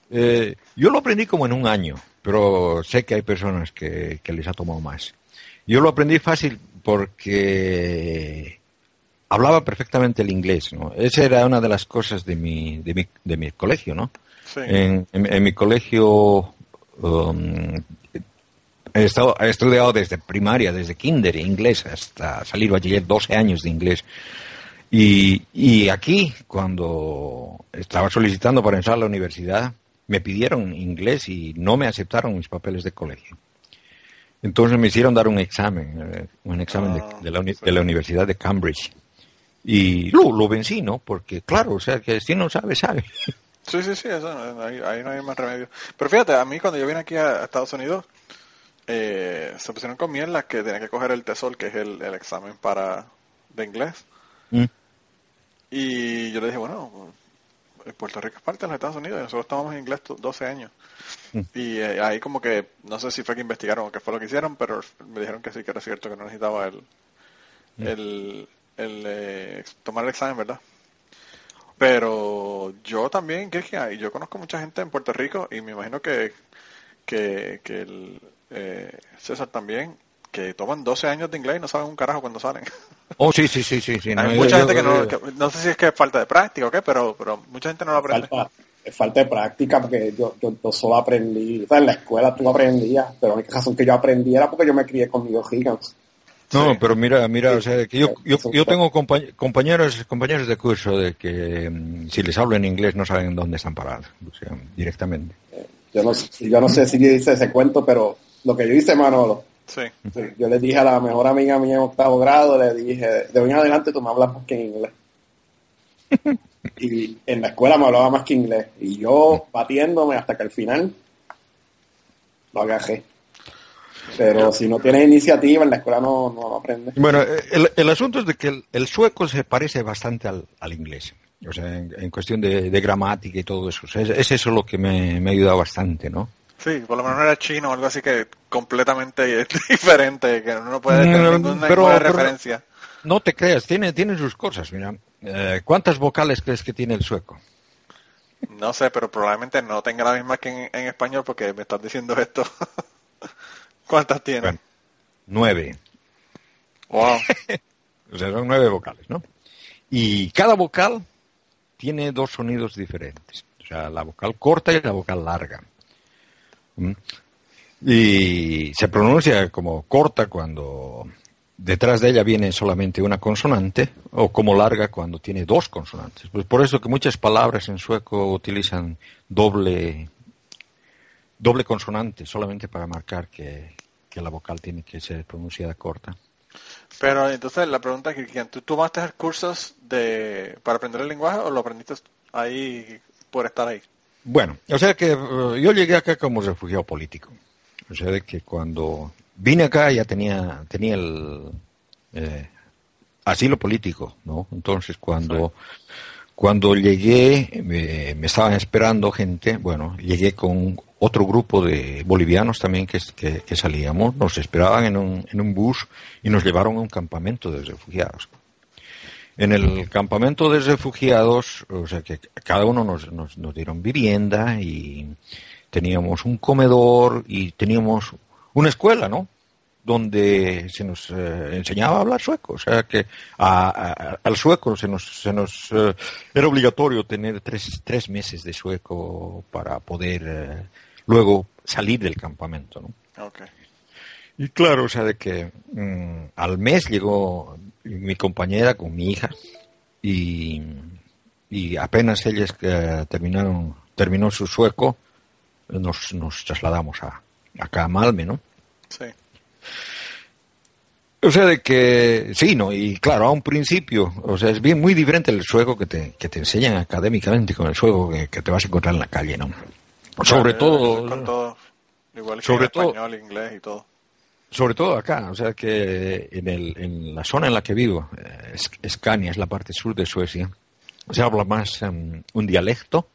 Eh, yo lo aprendí como en un año pero sé que hay personas que, les ha tomado más. Yo lo aprendí fácil porque hablaba perfectamente el inglés, ¿no? Esa era una de las cosas de mi, de mi, de mi colegio, ¿no? En, mi colegio um, he, estado, he estudiado desde primaria, desde kinder, inglés, hasta salir bachiller, 12 años de inglés. Y, y aquí, cuando estaba solicitando para entrar a la universidad, me pidieron inglés y no me aceptaron mis papeles de colegio. Entonces me hicieron dar un examen, eh, un examen de, ah, la de, la, Universidad de Cambridge. Y lo, lo vencí, ¿no? Porque, claro, o sea, que si no sabe, sabe. Sí, sí, sí, eso, ahí, no hay más remedio. Pero fíjate, a mí cuando yo vine aquí a, Estados Unidos, eh, se pusieron con las que tenía que coger el TESOL, que es el, examen para de inglés. Mm. Y yo le dije, bueno, Puerto Rico es parte de los Estados Unidos y nosotros estábamos en inglés 12 años. Mm. Y eh, ahí como que, no sé si fue que investigaron o qué fue lo que hicieron, pero me dijeron que sí, que era cierto, que no necesitaba el, mm. el, el eh, tomar el examen, ¿verdad? Pero yo también, que y yo conozco mucha gente en Puerto Rico y me imagino que, que, que el, eh, César también, que toman 12 años de inglés y no saben un carajo cuando salen. *laughs* Oh, sí, sí, sí, sí. Hay mucha gente que no, no sé si es que es falta de práctica o qué, pero, pero mucha gente no lo aprende. Falta, es falta de práctica porque yo, yo, solo aprendí, o sea, en la escuela tú aprendías, pero la única razón que yo aprendí era porque yo me crié conmigo Higgins. No, pero mira, mira, o sea, que yo, yo, yo tengo compañeros, compañeros de curso de que mm, si les hablo en inglés no saben dónde están parados, o sea, directamente. Eh, yo no, yo no sé si dice ese cuento, pero lo que yo hice, Manolo, Sí. Yo le dije a la mejor amiga mía en octavo grado, le dije, de hoy en adelante tú me hablas más que en inglés. *laughs* y en la escuela me hablaba más que inglés. Y yo batiéndome hasta que al final lo agajé. Pero si no tienes iniciativa, en la escuela no, no aprendes. Bueno, el, el, asunto es de que el, sueco se parece bastante al, al inglés. O sea, en, cuestión de, gramática y todo eso. es, eso lo que me, me ha ayudado bastante, ¿no? Sí, por lo menos no era chino o algo así que completamente *laughs* diferente, que no puede tener ninguna, referencia. No te creas, tiene, tiene sus cosas, mira. Eh, ¿Cuántas vocales crees que tiene el sueco? No sé, pero probablemente no tenga la misma que en, español porque me estás diciendo esto. *laughs* ¿Cuántas tiene? nueve. Wow. *laughs* o sea, son nueve vocales, ¿no? Y cada vocal tiene dos sonidos diferentes. O sea, la vocal corta y la vocal larga. ¿Mm? Y se pronuncia como corta cuando detrás de ella viene solamente una consonante o como larga cuando tiene dos consonantes. Pues por eso que muchas palabras en sueco utilizan doble, doble consonante solamente para marcar que, la vocal tiene que ser pronunciada corta. Pero entonces la pregunta es que ¿tú tomaste cursos de, para aprender el lenguaje o lo aprendiste ahí por estar ahí? Bueno, o sea que eh, yo llegué acá como refugiado político. O sea, de que cuando vine acá ya tenía, tenía el eh, asilo político, ¿no? Entonces cuando, cuando llegué, me, estaban esperando gente, bueno, llegué con otro grupo de bolivianos también que, que, salíamos, nos esperaban en un, en un bus y nos llevaron a un campamento de refugiados. En el campamento de refugiados, o sea que cada uno nos, nos, nos dieron vivienda y teníamos un comedor y teníamos una escuela, ¿no? donde se nos eh, enseñaba a hablar sueco. O sea que al sueco se nos, se nos eh, era obligatorio tener tres, tres meses de sueco para poder eh, luego salir del campamento. ¿no? Okay. Y claro, o sea, de que mm, al mes llegó mi compañera con mi hija y, y apenas ellas terminaron, terminó su sueco, nos, nos trasladamos a, acá a Malme, ¿no? Sí. O sea, de que sí, ¿no? Y claro, a un principio, o sea, es bien muy diferente el sueco que te, que te enseñan académicamente con el sueco que, te vas a encontrar en la calle, ¿no? sobre todo... igual que sobre todo, español, inglés y todo. Sobre todo acá, o sea que en, el, en la zona en la que vivo, eh, Escania es la parte sur de Suecia, se habla más em, un dialecto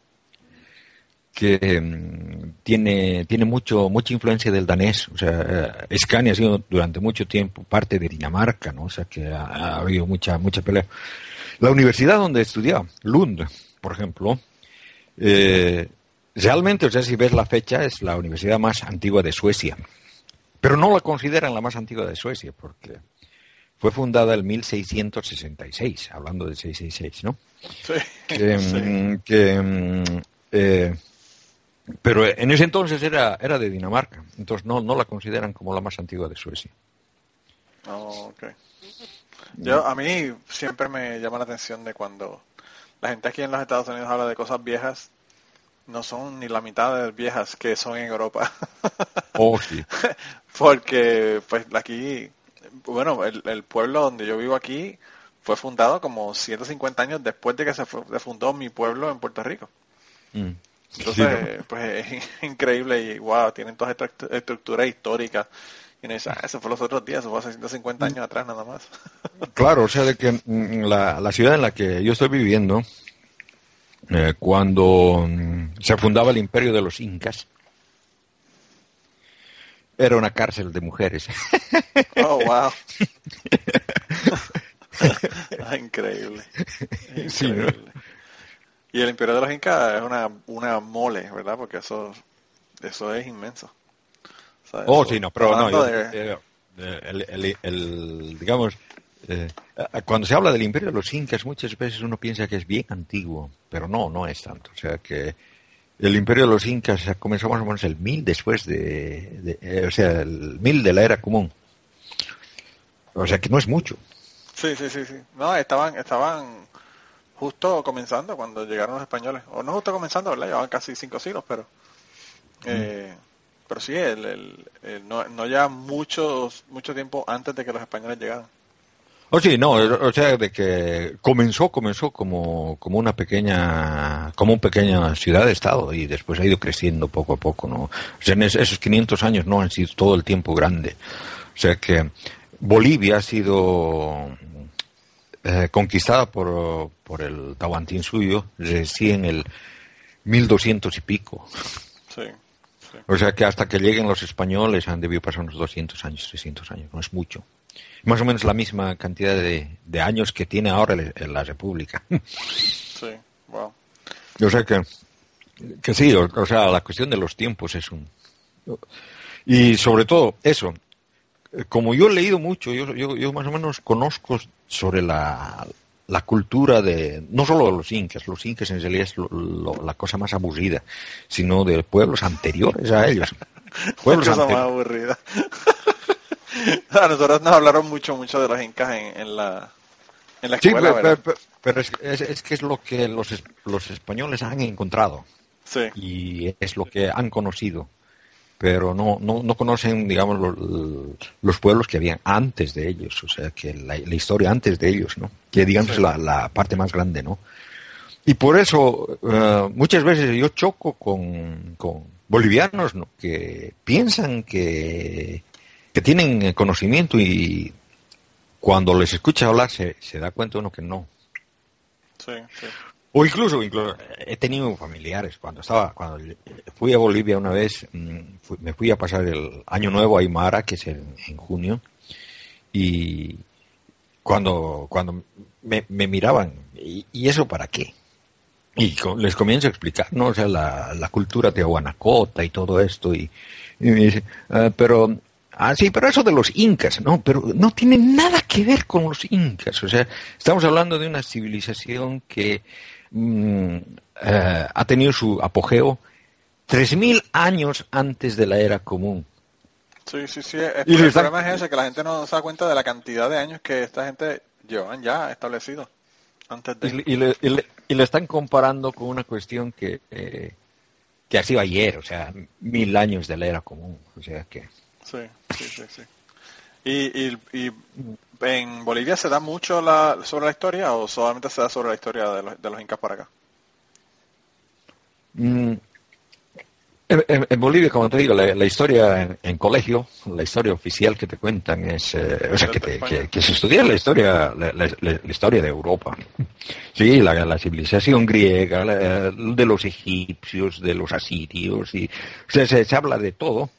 que mm, tiene, tiene mucho, mucha influencia del danés. O sea, eh, Scania ha sido durante mucho tiempo parte de Dinamarca, ¿no? O sea, que ha, habido mucha, mucha pelea. La universidad donde estudiaba, Lund, por ejemplo, eh, realmente, o sea, si ves la fecha, es la universidad más antigua de Suecia. Pero no la consideran la más antigua de Suecia, porque fue fundada en 1666, hablando de 666, ¿no? Sí. Que, mm, que mm, eh, pero en ese entonces era, era de Dinamarca, entonces no, no la consideran como la más antigua de Suecia. Oh, Yo, a mí siempre me llama la atención de cuando la gente aquí en los Estados Unidos habla de cosas viejas, no son ni la mitad de viejas que son en Europa. *laughs* Oh, sí. *laughs* Porque, pues, aquí, bueno, el, pueblo donde yo vivo aquí fue fundado como 150 años después de que se, fundó mi pueblo en Puerto Rico. Mm. Entonces, pues es *laughs* increíble y wow, tienen todas estas estructuras históricas. Y no dice, ah, eso fue los otros días, eso fue hace 150 años atrás nada más. Claro, o sea, de que mm, la, la ciudad en la que yo estoy viviendo, eh, cuando mm, se fundaba el imperio de los incas, era una cárcel de mujeres. *laughs* Oh, wow. *laughs* Ah, increíble. increíble. Y el Imperio de los Incas es una, una mole, ¿verdad? Porque eso, eso es inmenso. oh, sí, no, pero no, el, digamos, eh, cuando se habla del Imperio de los Incas, muchas veces uno piensa que es bien antiguo, pero no, no es tanto. O sea que el Imperio de los Incas comenzó más o menos el mil después de, eh, o sea, el mil de la era común. O sea que no es mucho. Sí, sí, sí, sí. No, estaban, estaban justo comenzando cuando llegaron los españoles. O no justo comenzando, ¿verdad? Llevaban casi cinco siglos, pero... Eh, pero sí, el, no, no ya mucho, mucho tiempo antes de que los españoles llegaran. Oh, sí, no, o sea, de que comenzó, comenzó como, como una pequeña, como una pequeña ciudad-estado y después ha ido creciendo poco a poco, ¿no? O sea, en esos 500 años no han sido todo el tiempo grande. O sea que Bolivia ha sido eh, conquistada por, por el suyo recién el 1200 y pico. Sí, O sea que hasta que lleguen los españoles han debido pasar unos 200 años, 300 años, no es mucho. Más o menos la misma cantidad de, de años que tiene ahora la República. Sí, wow. O sea que, que sí, o, sea, la cuestión de los tiempos es un... Y sobre todo, eso, como yo he leído mucho, yo, yo, yo más o menos conozco sobre la, la cultura de, no solo de los incas, los incas en realidad es la cosa más aburrida, sino de pueblos anteriores a ellos. *laughs* Pueblos cosa más aburrida. *laughs* a nosotros nos hablaron mucho, mucho de los incas en, la, en la escuela, sí, pero, es, es, que es lo que los, los españoles han encontrado. Sí. Y es lo que han conocido pero no, no, no conocen, digamos, los, pueblos que habían antes de ellos, o sea, que la, historia antes de ellos, ¿no? Que digamos la, la parte más grande, ¿no? Y por eso, eh, muchas veces yo choco con, con bolivianos que piensan que, que tienen conocimiento y cuando les escucha hablar se, se da cuenta uno que no. Sí, sí. O incluso, incluso, he tenido familiares. Cuando estaba, cuando fui a Bolivia una vez, mm, me fui a pasar el año nuevo a Aymara, que es en, junio, y cuando, cuando me, miraban, ¿y, eso para qué? Y les comienzo a explicar, ¿no? O sea, la, la cultura tehuanacota y todo esto, y, me dice, ah, pero Ah, sí, pero eso de los incas, no, pero no tiene nada que ver con los incas. O sea, estamos hablando de una civilización que Mm, eh, ha tenido su apogeo 3.000 años antes de la era común. Sí, sí, sí. El, problema es ese, que la gente no se da cuenta de la cantidad de años que esta gente llevan ya establecido. Antes de... y, le, y, le, están comparando con una cuestión que, eh, que ha sido ayer, o sea, mil años de la era común. O sea que... Sí, sí, sí. sí. Y, y, en Bolivia se da mucho la, sobre la historia o solamente se da sobre la historia de los, de los incas por acá? Mm, en, Bolivia, como te digo, la, historia en, colegio, la historia oficial que te cuentan es, eh, o sea, que, que, se estudia la historia, la, historia de Europa. Sí, la, civilización griega, de los egipcios, de los asirios, y, o sea, se, habla de todo,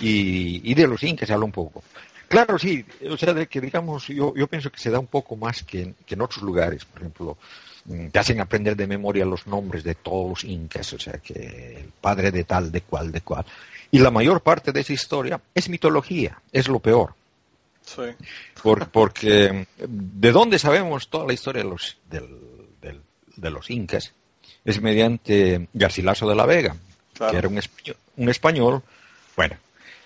y, y de los incas se habla un poco. Claro, sí. O sea, de que digamos, yo, yo pienso que se da un poco más que en, otros lugares. Por ejemplo, mm, te hacen aprender de memoria los nombres de todos los incas, o sea, que el padre de tal, de cual, de cual. Y la mayor parte de esa historia es mitología, es lo peor. Sí. porque de dónde sabemos toda la historia de los, de los incas es mediante Garcilaso de la Vega, que era un un español, bueno,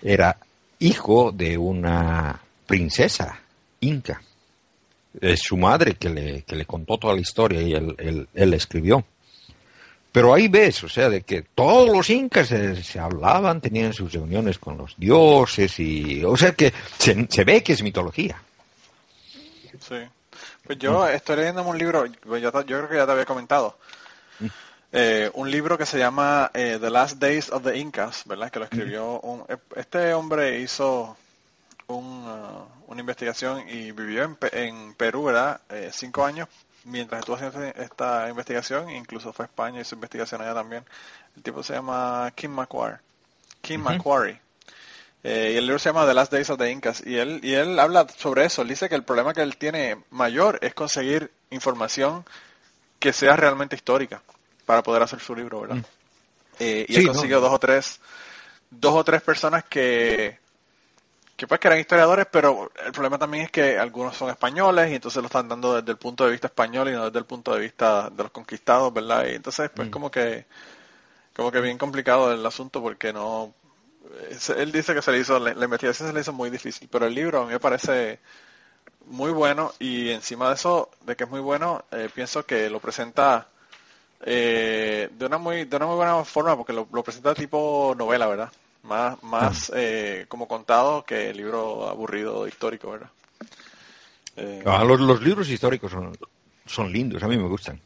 era hijo de una princesa inca. Es su madre que le, que le contó toda la historia y él, él, escribió. Pero ahí ves, o sea, de que todos los incas se, hablaban, tenían sus reuniones con los dioses y, o sea, que se, ve que es mitología. Sí. Pues yo estoy leyendo un libro, pues yo, creo que ya te había comentado, mm. Eh, un libro que se llama eh, The Last Days of the Incas, ¿verdad? Que lo escribió un, este hombre hizo uh, una investigación y vivió en, en Perú, ¿verdad? Eh, cinco años mientras estuvo haciendo esta investigación, incluso fue a España y hizo investigación allá también. El tipo se llama Kim Macquarie. Kim Macquarie. y el libro se llama The Last Days of the Incas. Y él, y él habla sobre eso. Él dice que el problema que él tiene mayor es conseguir información que sea realmente histórica para poder hacer su libro, ¿verdad? Mm. Eh, y él consiguió dos o tres, dos o tres personas que, que pues que eran historiadores, pero el problema también es que algunos son españoles y entonces lo están dando desde el punto de vista español y no desde el punto de vista de los conquistados, ¿verdad? Y entonces pues mm. como que, como que bien complicado el asunto porque no, él dice que se le hizo, la, investigación se le hizo muy difícil, pero el libro a mí me parece muy bueno y encima de eso, de que es muy bueno, eh, pienso que lo presenta eh, de una muy de una muy buena forma porque lo, presenta tipo novela verdad más más eh, como contado que el libro aburrido histórico verdad eh, ah, los, los, libros históricos son, son lindos a mí me gustan.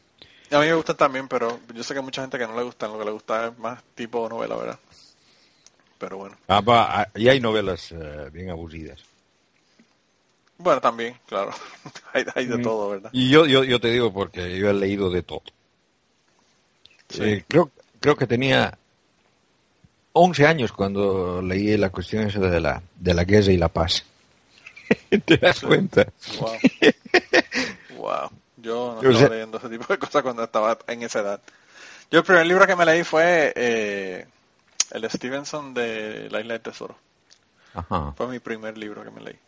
A mí me gustan también pero yo sé que hay mucha gente que no le gustan lo que le gusta es más tipo novela verdad pero bueno. Ah, ah y hay novelas bien aburridas. Bueno también claro. *laughs* Hay, hay, de mm. todo verdad y yo, yo yo te digo porque yo he leído de todo Sí. creo, creo que tenía 11 años cuando leí la cuestión de la, de la guerra y la paz. *laughs* ¿Te das cuenta? Wow. *laughs* Yo no estaba leyendo ese tipo de cosas cuando estaba en esa edad. Yo el primer libro que me leí fue eh, el Stevenson de La Isla del Tesoro. Ajá. Fue mi primer libro que me leí.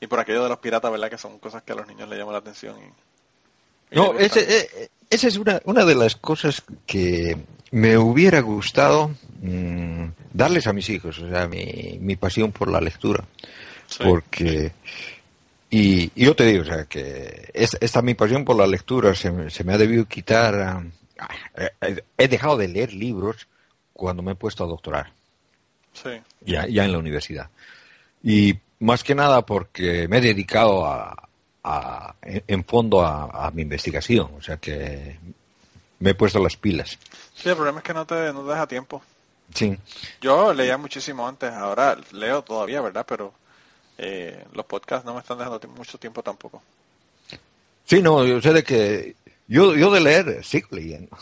Y por aquello de los piratas, ¿verdad? Que son cosas que a los niños les llaman la atención. Y, no, ese, eh, esa es una, una de las cosas que me hubiera gustado mm, darles a mis hijos, o sea, mi, mi pasión por la lectura. Porque, y, yo te digo, o sea, que esta mi pasión por la lectura se, se me ha debido quitar. Ah, he dejado de leer libros cuando me he puesto a doctorar. Sí. Ya, ya en la universidad. Y más que nada porque me he dedicado a, en fondo a, mi investigación. O sea que me he puesto las pilas. Sí, el problema es que no te, no deja tiempo. Sí. Yo leía muchísimo antes, ahora leo todavía, ¿verdad? Pero eh, los podcasts no me están dejando mucho tiempo tampoco. Sí, no, yo sé de que yo, yo de leer sigo leyendo.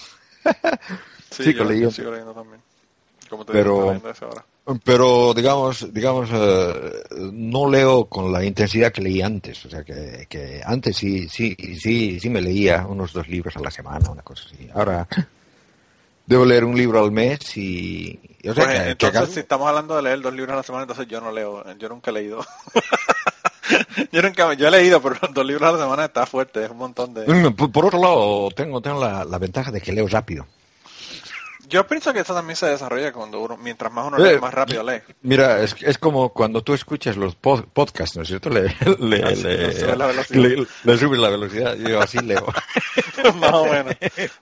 sí, *laughs* sigo, leyendo. sigo leyendo también. Como te pero, pero digamos, digamos, eh, no leo con la intensidad que leí antes. O sea, que, que antes sí, sí, sí, sí me leía unos dos libros a la semana, una cosa así. Ahora debo leer un libro al mes y... O sea, pues, entonces, si estamos hablando de leer dos libros a la semana, entonces yo no leo, yo nunca he leído. *laughs* yo nunca, yo he leído, pero *laughs* dos libros a la semana está fuerte, es un montón de... Mm, por, otro lado, tengo, tengo la, la ventaja de que leo rápido. Yo pienso que eso también se desarrolla cuando uno, mientras más uno lee, eh, más rápido lee. Mira, es, es como cuando tú escuchas los podcasts, ¿no es cierto? Le, le, *laughs* le, le, subes la velocidad. Yo así leo. *laughs* más o menos,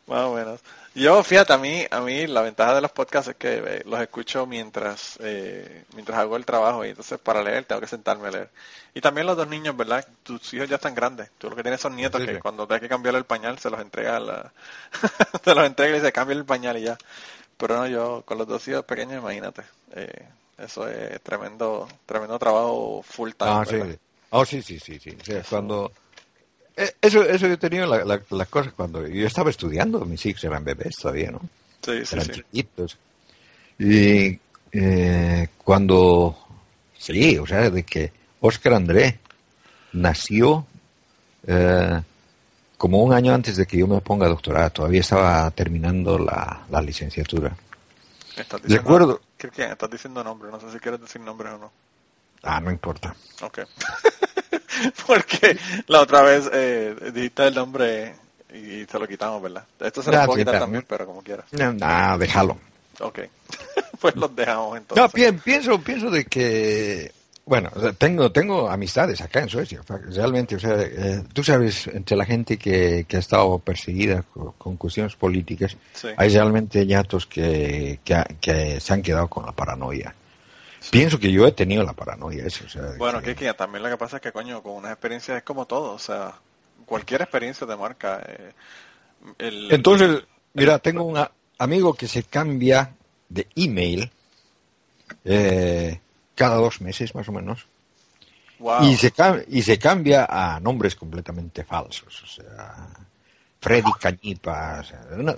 más o menos. Yo, fíjate, a mí, a mí la ventaja de los podcasts es que eh, los escucho mientras, eh, mientras hago el trabajo y entonces para leer tengo que sentarme a leer. Y también los dos niños, ¿verdad? Tus hijos ya están grandes. Tú lo que tienes son nietos que cuando te hay que cambiarle el pañal se los entrega la... *laughs* se los entrega y se cambia el pañal y ya. Pero no, yo con los dos hijos pequeños, imagínate. Eh, eso es tremendo, tremendo trabajo full time. Ah, sí. Oh, sí, sí, sí, sí. cuando eso, eso yo he tenido las la, cosas cuando yo estaba estudiando, mis hijos eran bebés todavía, ¿no? Sí, sí, eran chiquitos. Y eh, cuando, sí, o sea, de que Oscar André nació eh, como un año antes de que yo me ponga doctorado, todavía estaba terminando la, la licenciatura. ¿Estás diciendo, Estás diciendo nombre, no sé si quieres decir nombre o no. Ah, no importa. Ok. *laughs* *laughs* Porque la otra vez eh, dijiste el nombre y se lo quitamos, ¿verdad? Esto se lo puedo quitar también, pero como quieras. No, déjalo. Ok. *laughs* pues los dejamos entonces. No, pienso, pienso de que bueno, tengo, tengo amistades acá en Suecia, realmente, o sea, eh, tú sabes, entre la gente que, que ha estado perseguida con, cuestiones políticas, hay realmente ñatos que, que, se han quedado con la paranoia. Pienso que yo he tenido la paranoia eso. O sea, bueno, que... también lo que pasa es que, coño, con una experiencia es como todo, o sea, cualquier experiencia te marca. Eh, Entonces, mira, tengo un amigo que se cambia de email eh, cada dos meses más o menos. Y, se, y se cambia a nombres completamente falsos, o sea, Freddy Cañipa,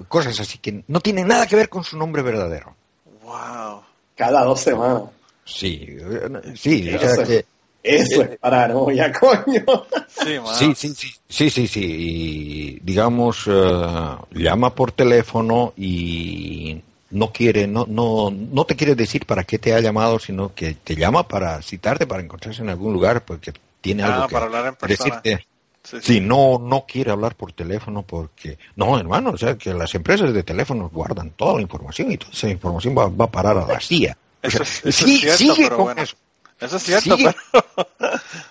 cosas así que no tienen nada que ver con su nombre verdadero. Wow. Cada dos semanas. Sí, sí, eso, que, eso es paranoia, *laughs* coño. Sí, sí, sí, sí, sí, sí, y digamos, eh, llama por teléfono y no quiere, no, no, no te quiere decir para qué te ha llamado, sino que te llama para citarte, para encontrarse en algún lugar, porque tiene algo ah, que para hablar en decirte. Sí, no, no quiere hablar por teléfono porque, no, hermano, o sea, que las empresas de teléfonos guardan toda la información y toda esa información va, va a parar a la CIA. Eso, es, cierto, pero bueno. Eso. es cierto,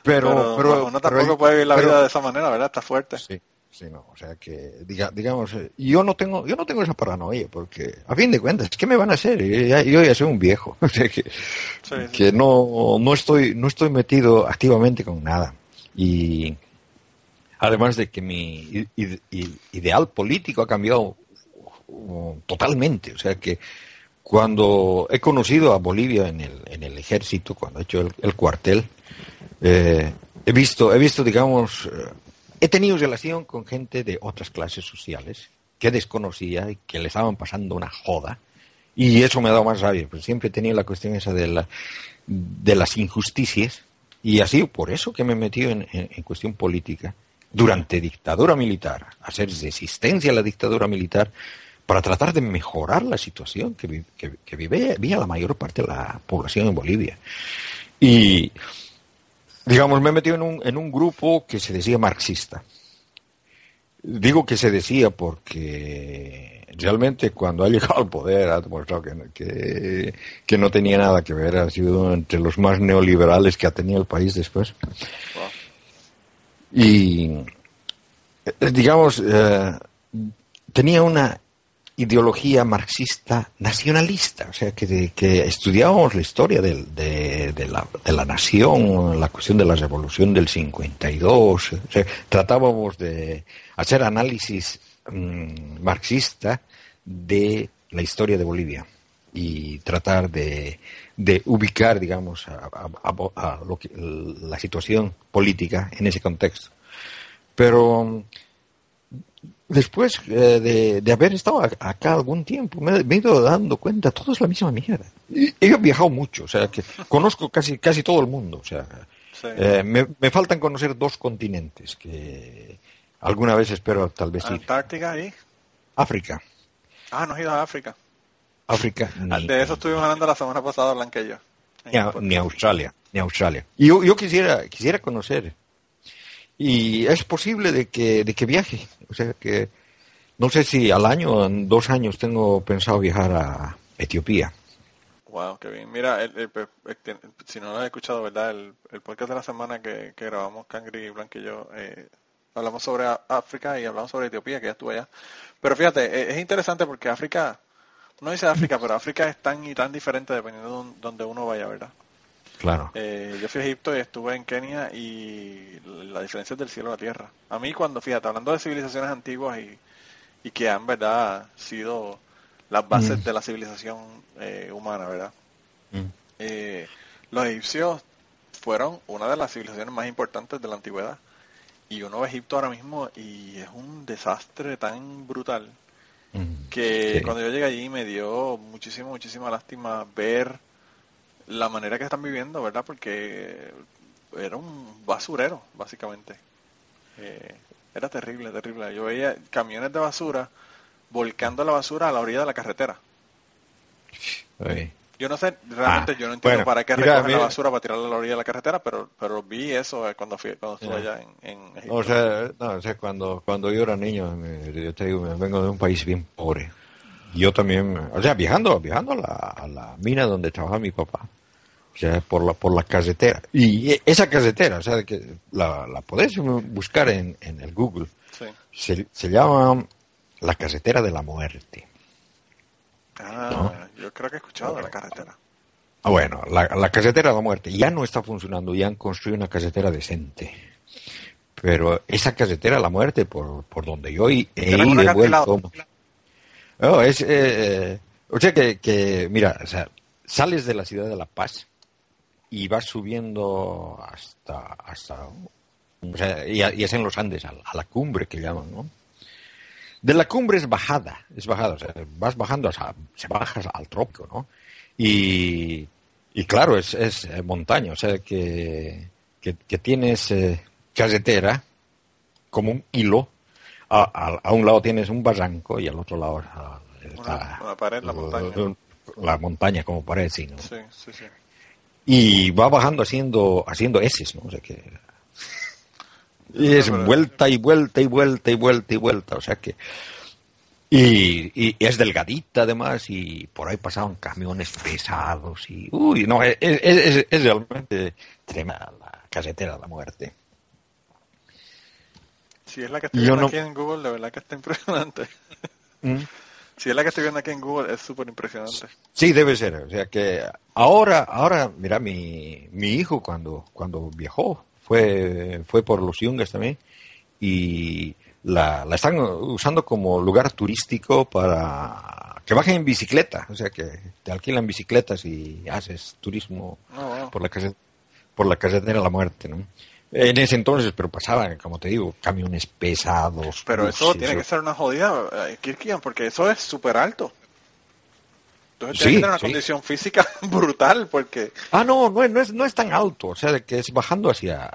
pero, pero, uno tampoco puede vivir la vida de esa manera, ¿verdad? Está fuerte. Sí, sí, no, o sea que, diga, digamos, yo no tengo, yo no tengo esa paranoia, porque a fin de cuentas, ¿qué me van a hacer? Yo ya, yo ya soy un viejo, *laughs* o sea que, que no, no estoy, no estoy metido activamente con nada. Y además de que mi ideal político ha cambiado uh, totalmente, o sea que cuando he conocido a Bolivia en el, en el ejército, cuando he hecho el, cuartel, eh, he visto, he visto, digamos, eh, he tenido relación con gente de otras clases sociales que desconocía y que le estaban pasando una joda. Y eso me ha dado más rabia, porque siempre he tenido la cuestión esa de, la, de las injusticias. Y ha sido por eso que me he metido en, en cuestión política. Durante dictadura militar, hacer resistencia a la dictadura militar, para tratar de mejorar la situación que, que, vive, la mayor parte de la población en Bolivia. Y, digamos, me he metido en un, en un grupo que se decía marxista. Digo que se decía porque realmente cuando ha llegado al poder ha demostrado que, que, no tenía nada que ver, ha sido entre los más neoliberales que ha tenido el país después. Y, digamos, eh, tenía una ideología marxista nacionalista, o sea, que, que estudiábamos la historia de, de, la, de, la, nación, la cuestión de la revolución del 52, o sea, tratábamos de hacer análisis mm, marxista de la historia de Bolivia. y tratar de, ubicar, digamos, a, lo que, la situación política en ese contexto. Pero después eh, de, haber estado acá algún tiempo, me, he ido dando cuenta, todo es la misma mierda. He viajado mucho, o sea, que conozco casi, casi todo el mundo, o sea, eh, me, me, faltan conocer dos continentes que alguna vez espero tal vez Antártica y África. Ah, no has ido a África. África. Ah, de eso estuvimos hablando la semana pasada, Blanca y yo. Ni, Australia, ni Australia. Y yo, yo quisiera, quisiera conocer. Y es posible de que, de que viaje. O sea que no sé si al año en dos años tengo pensado viajar a Etiopía. Wow, qué bien. Mira, si no lo has escuchado, ¿verdad? El, podcast de la semana que, grabamos Cangri, Blanca y yo, eh, hablamos sobre África y hablamos sobre Etiopía, que ya estuve allá. Pero fíjate, e, es interesante porque África, no dice África, pero África es tan y tan diferente dependiendo de donde uno vaya, ¿verdad? Claro. Eh, yo fui a Egipto y estuve en Kenia y la diferencia es del cielo a la tierra. A mí cuando, fíjate, hablando de civilizaciones antiguas y, y que han, ¿verdad?, sido las bases mm. de la civilización eh, humana, ¿verdad? Mm. Eh, los egipcios fueron una de las civilizaciones más importantes de la antigüedad. Y uno ve Egipto ahora mismo y es un desastre tan brutal mm, que cuando yo llegué allí me dio muchísimo, muchísima lástima ver la manera que están viviendo, ¿verdad? Porque era un basurero, básicamente. Eh, era terrible, terrible. Yo veía camiones de basura volcando la basura a la orilla de la carretera. Yo no sé, realmente ah, yo no entiendo para qué recogen la basura para tirarla a la orilla de la carretera, pero pero vi eso eh, cuando fui cuando estuve allá en, Egipto. O sea, no, o sea, cuando, cuando yo era niño, yo te digo, vengo de un país bien pobre. Yo también, o sea, viajando, viajando a la, a la mina donde trabajaba mi papá, o sea, por la, por la carretera. Y esa carretera, o sea, que la, la podéis buscar en, en el Google. Se, se llama la carretera de la muerte. Ah, yo creo que he escuchado de la carretera. Ah, bueno, la, carretera de la muerte ya no está funcionando, ya han construido una carretera decente. Pero esa carretera de la muerte, por, por donde yo he, ido vuelto... No, es... Eh, o sea que, que, mira, o sea, sales de la ciudad de La Paz y vas subiendo hasta... hasta o sea, y, es en los Andes, a, a la cumbre que llaman, ¿no? De la cumbre es bajada, es bajada, o sea, vas bajando, o sea, se bajas al trópico, ¿no? Y, y claro, es, es eh, montaña, o sea, que, que, tienes eh, carretera como un hilo, a, a, un lado tienes un barranco y al otro lado está pared, la montaña. La montaña como pared, sí, ¿no? Sí, sí, sí. Y va bajando haciendo, haciendo S, ¿no? O sea que y es vuelta y vuelta y vuelta y vuelta y vuelta. O sea que. Y, es delgadita además y por ahí pasaban camiones pesados y. Uy, no, es, es, es realmente tremenda la casetera de la muerte. Si es la que estoy viendo aquí en Google, de verdad que está impresionante. ¿Mm? Si es la que estoy viendo aquí en Google, es súper impresionante. Sí, debe ser. O sea que ahora, ahora, mira, mi, mi hijo cuando, cuando viajó fue, fue por los yungas también, y la, la, están usando como lugar turístico para que bajen en bicicleta, o sea que te alquilan bicicletas y haces turismo ah, por la por la carretera de la muerte, ¿no? En ese entonces, pero pasaban, como te digo, camiones pesados. Pero eso tiene que ser una jodida, eh, porque eso es súper alto. Entonces sí, una condición física *laughs* brutal porque... Ah, no, no, no, es, no es tan alto, o sea, que es bajando hacia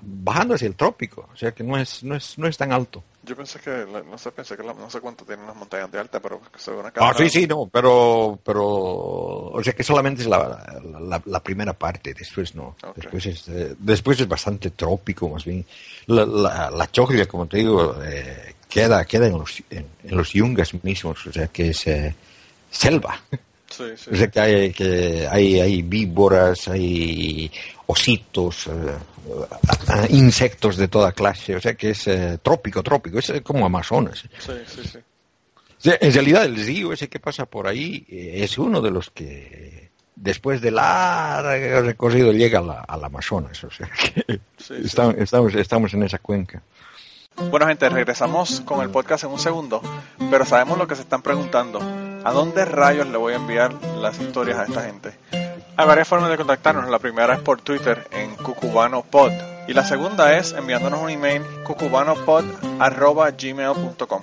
bajando hacia el trópico, o sea, que no es, no es, no es tan alto. Yo pensé que, no sé, pensé que no sé cuánto tienen las montañas de alta, pero que se una Ah, sí, sí, no, pero, pero, o sea, que solamente es la, la, primera parte, después no. Después, es, eh, después es bastante trópico, más bien. La, la, la como te digo, eh, queda, queda en los, en, los yungas mismos, o sea, que es... Eh, selva. Sí, sí. O sea que hay, que hay, hay víboras, hay ositos, eh, eh, insectos de toda clase, o sea que es eh, trópico, trópico, es como Amazonas. Sí, sí, sí. En realidad el río ese que pasa por ahí es uno de los que después de largo recorrido llega al Amazonas, o sea que estamos, estamos, estamos en esa cuenca. Bueno gente, regresamos con el podcast en un segundo, pero sabemos lo que se están preguntando ¿A dónde rayos le voy a enviar las historias a esta gente? Hay varias formas de contactarnos. La primera es por Twitter en cucubanopod. Y la segunda es enviándonos un email cucubanopod.gmail.com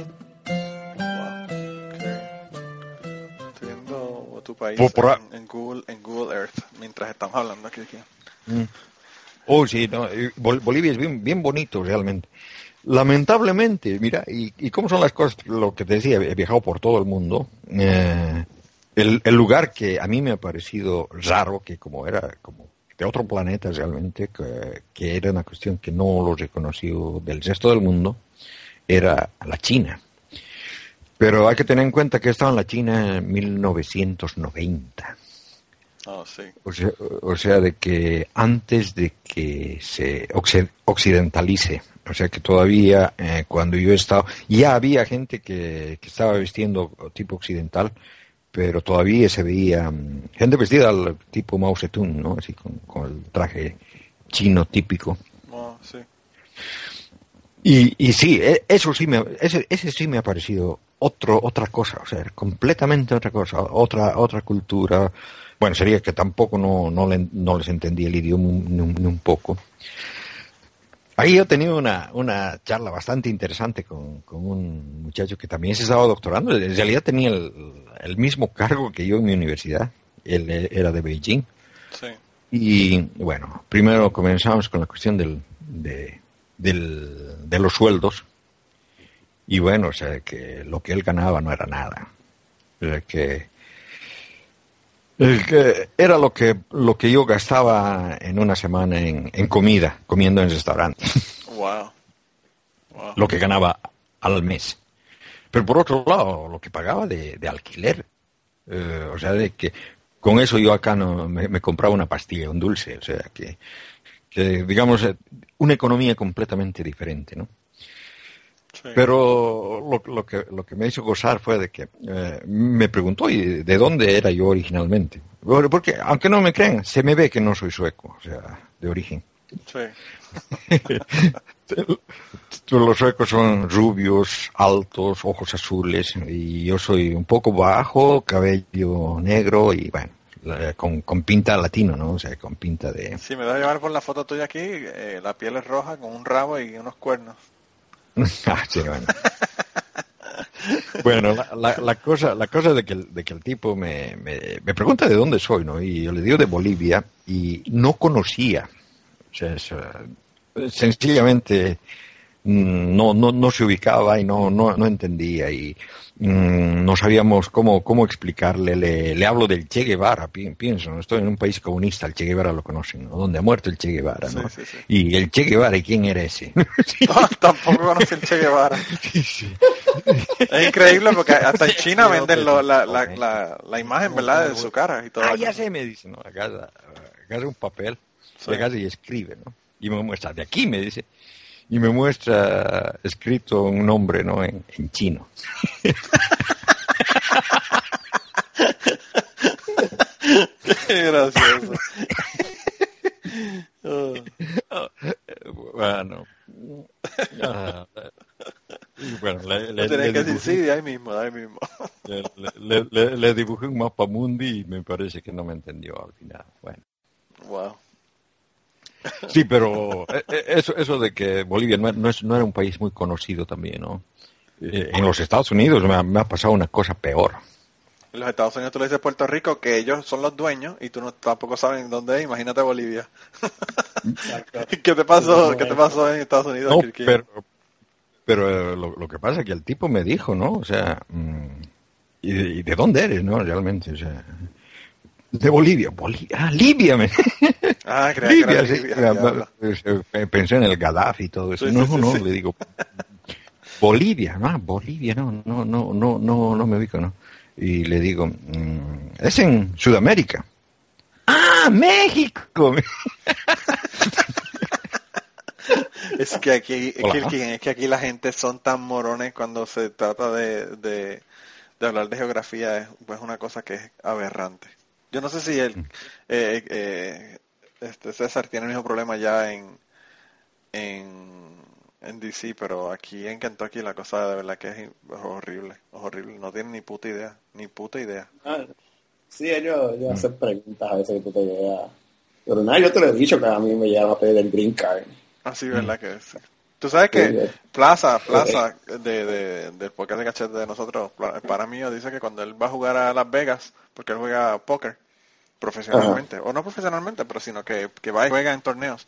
Tu país en, Google, en Google Earth mientras estamos hablando aquí. aquí. Mm. Oh, sí, no, Bolivia es bien, bien bonito realmente. Lamentablemente, mira, y, y, cómo son las cosas, lo que te decía, he viajado por todo el mundo. Eh, el, el, lugar que a mí me ha parecido raro, que como era como de otro planeta realmente, que, era una cuestión que no lo reconoció del resto del mundo, era la China. Pero hay que tener en cuenta que estaba en la China en 1990. Oh, sí. o, sea, de que antes de que se occidentalice, o sea que todavía eh, cuando yo he estado, ya había gente que, que estaba vistiendo tipo occidental, pero todavía se veía mm, gente vestida al tipo Mao Zedong, ¿no? Así con, el traje chino típico. Oh, sí. Y, y sí, e, eso sí me, ese, ese sí me ha parecido otro, otra cosa, o sea, completamente otra cosa, otra, otra cultura. Bueno, sería que tampoco no, no, no les entendía el idioma ni un poco. Ahí he tenido una, una charla bastante interesante con, con, un muchacho que también se estaba doctorando. En realidad tenía el, el, mismo cargo que yo en mi universidad. Él era de Beijing. Sí. Y bueno, primero comenzamos con la cuestión del, de, del, de los sueldos. Y bueno, o sea, que lo que él ganaba no era nada. O sea, que que era lo que, lo que yo gastaba en una semana en, en comida, comiendo en restaurante. *laughs* Wow. Lo que ganaba al mes. Pero por otro lado, lo que pagaba de, de alquiler. Eh, o sea, de que con eso yo acá no me, compraba una pastilla, un dulce. O sea, que, que digamos, eh, una economía completamente diferente, ¿no? Pero lo, lo, que, lo que me hizo gozar fue de que eh, me preguntó ¿y de dónde era yo originalmente. Porque, aunque no me crean, se me ve que no soy sueco, o sea, de origen. Sí. *laughs* Los suecos son rubios, altos, ojos azules, y yo soy un poco bajo, cabello negro y bueno, con, con, pinta latino, ¿no? O sea, con pinta de... Sí, me voy a llevar por la foto tuya aquí, eh, la piel es roja con un rabo y unos cuernos. *laughs* ah, bueno. la, cosa, la cosa de que, de el tipo me, me, pregunta de dónde soy, ¿no? Y yo le digo de Bolivia y no conocía. Sea, sencillamente no, no, no se ubicaba y no, no, no entendía. Y Mm, no sabíamos cómo, cómo explicarle. Le, le, hablo del Che Guevara, pienso, estoy en un país comunista, el Che Guevara lo conocen, ¿no? Donde ha muerto el Che Guevara, ¿no? Y el Che Guevara, ¿y quién era ese? *laughs* *laughs* tampoco conoce el Che Guevara. *laughs* es increíble porque hasta en China venden lo, la, la, la, la, imagen, ¿verdad? De su cara y todo. Ah, ya sé, me dice, ¿no? Agarra, agarra un papel, agarra y escribe, ¿no? Y me muestra, de aquí, me dice y me muestra escrito un nombre, ¿no? En, en chino. *laughs* Qué gracioso. *laughs* Bueno. *laughs* Ah, bueno, le, le, que ahí mismo, ahí mismo. Le, le, dibujé un mapa mundi y me parece que no me entendió al final. Sí, pero eh, eh, eso, eso de que Bolivia no, no, es, no era un país muy conocido también, ¿no? Eh, en los Estados Unidos me ha, pasado una cosa peor. En los Estados Unidos tú le dices Puerto Rico que ellos son los dueños y tú no tampoco sabes dónde es, imagínate Bolivia. *laughs* ¿Qué te pasó, ¿qué te pasó en Estados Unidos? No, pero, pero lo, lo, que pasa es que el tipo me dijo, ¿no? O sea, mm, ¿y, ¿y de dónde eres, no? Realmente, o sea, de Bolivia. Bolivia. Ah, Libia. Me... Ah, Libia, sí. Pensé en el Gaddafi y todo eso. no, no, le digo. Bolivia, no, Bolivia, no, no, no, no, no, no me ubico, no. Y le digo, mm, es en Sudamérica. ¡Ah, México! *laughs* es que aquí es que, aquí la gente son tan morones cuando se trata de, de, hablar de geografía es pues una cosa que es aberrante yo no sé si el mm. eh, eh, este César tiene el mismo problema ya en en en DC pero aquí en Kentucky la cosa de verdad que es, horrible es horrible no tienen ni puta idea ni puta idea ah, sí ellos, ellos hacen preguntas a veces que puta idea pero nada yo te lo he dicho que a mí me llama a pedir el green card Así, ah, ¿verdad? Que es. Tú sabes que Plaza, Plaza de, de, del podcast de cachete de nosotros, para mí, dice que cuando él va a jugar a Las Vegas, porque él juega póker profesionalmente, o no profesionalmente, pero sino que, va y juega en torneos,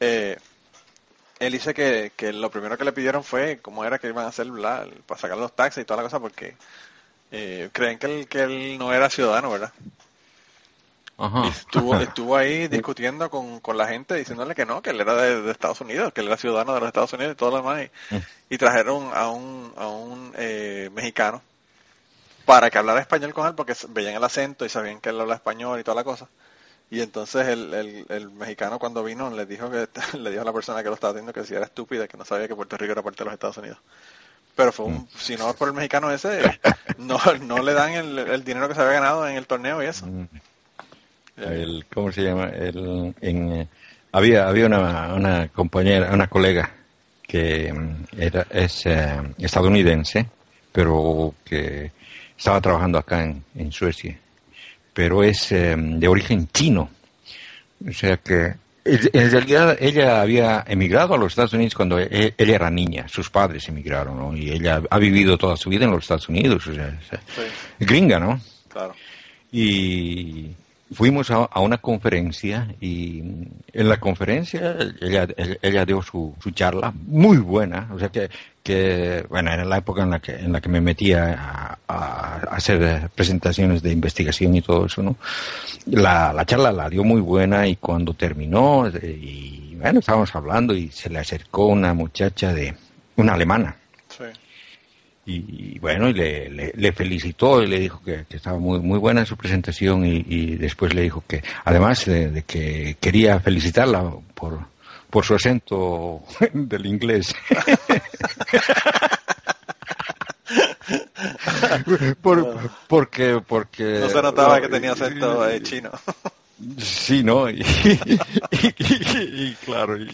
eh, él dice que, que lo primero que le pidieron fue cómo era que iban a hacer para sacar los taxis y toda la cosa, porque eh, creen que él, que él no era ciudadano, ¿verdad? Estuvo, *laughs* estuvo ahí discutiendo con, con, la gente diciéndole que no, que él era de, Estados Unidos, que él era ciudadano de los Estados Unidos y todo lo demás. Y, mm. trajeron a un, a un eh, mexicano para que hablara español con él porque veían el acento y sabían que él habla español y toda la cosa. Y entonces el, el, el mexicano cuando vino le dijo que *laughs* le dijo a la persona que lo estaba haciendo que si era estúpida, que no sabía que Puerto Rico era parte de los Estados Unidos. Pero fue un, mm. si no por el mexicano ese, *laughs* no, no le dan el, el dinero que se había ganado en el torneo y eso. El ¿cómo se llama? El, en, había había una, una compañera, una colega que mm, era, es eh, estadounidense, pero que estaba trabajando acá en, en Suecia, pero es eh, de origen chino. O sea que en realidad ella había emigrado a los Estados Unidos cuando e, ella era niña, sus padres emigraron, ¿no? Y ella ha vivido toda su vida en los Estados Unidos, o sea, gringa, ¿no? Claro. Y fuimos a, una conferencia y en la conferencia ella, dio su, charla muy buena, o sea que, que, bueno, era la época en la que, en la que me metía a, hacer presentaciones de investigación y todo eso, ¿no? La, la charla la dio muy buena y cuando terminó, eh, y bueno, estábamos hablando y se le acercó una muchacha de, una alemana y, bueno, y le, le, felicitó y le dijo que, estaba muy, muy buena su presentación y, después le dijo que, además de, que quería felicitarla por, por su acento *laughs* del inglés. *laughs* porque, porque... No se notaba que tenía acento eh, chino. Sí, ¿no? *laughs* Y, claro, y,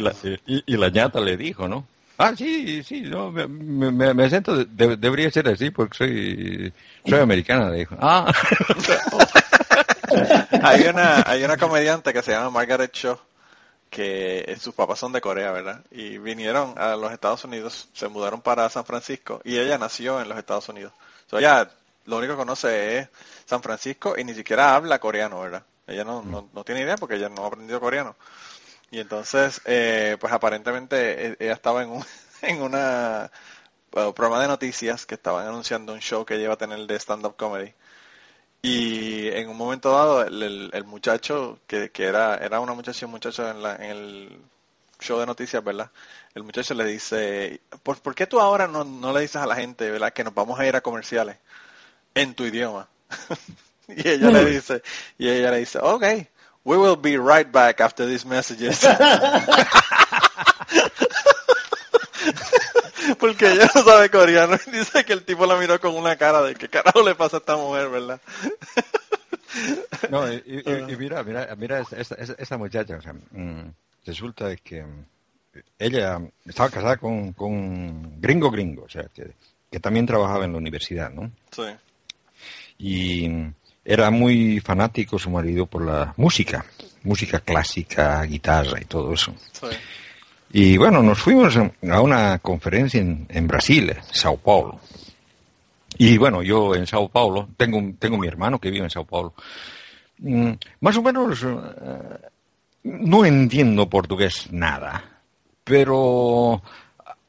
la, y, la ñata le dijo, ¿no? Ah, sí, sí, no, me, me, me siento, debería ser así porque soy, soy americana, dijo. Ah. *laughs* hay una, hay una comediante que se llama Margaret Cho, que sus papás son de Corea, ¿verdad? Y vinieron a los Estados Unidos, se mudaron para San Francisco y ella nació en los Estados Unidos. O ella lo único que conoce es San Francisco y ni siquiera habla coreano, ¿verdad? Ella no, no, no tiene idea porque ella no ha aprendido coreano. Y entonces, eh, pues aparentemente e-, ella estaba en un *laughs* en una programa de noticias que estaban anunciando un show que lleva a tener de stand-up comedy. Y en un momento dado, el, el, muchacho, que, que, era, era una muchacha y un muchacho en, la, en el show de noticias, ¿verdad? El muchacho le dice, ¿por, ¿por qué tú ahora no, no le dices a la gente, ¿verdad? Que nos vamos a ir a comerciales en tu idioma. *laughs* y ella le dice, y ella le dice, ok, We will be right back after these messages. *laughs* Porque ella no sabe coreano y dice que el tipo la miró con una cara de que carajo le pasa a esta mujer, ¿verdad? no, y, mira, mira, mira esta, muchacha, o sea, mm, resulta que mm, ella estaba casada con, con gringo gringo, o sea, que, que también trabajaba en la universidad, ¿no? Sí. Y era muy fanático su marido por la música, música clásica, guitarra y todo eso. Y bueno, nos fuimos a una conferencia en, en Brasil, Sao Paulo. Y bueno, yo en Sao Paulo, tengo, tengo mi hermano que vive en Sao Paulo. Mm, más o menos eh, no entiendo portugués nada, pero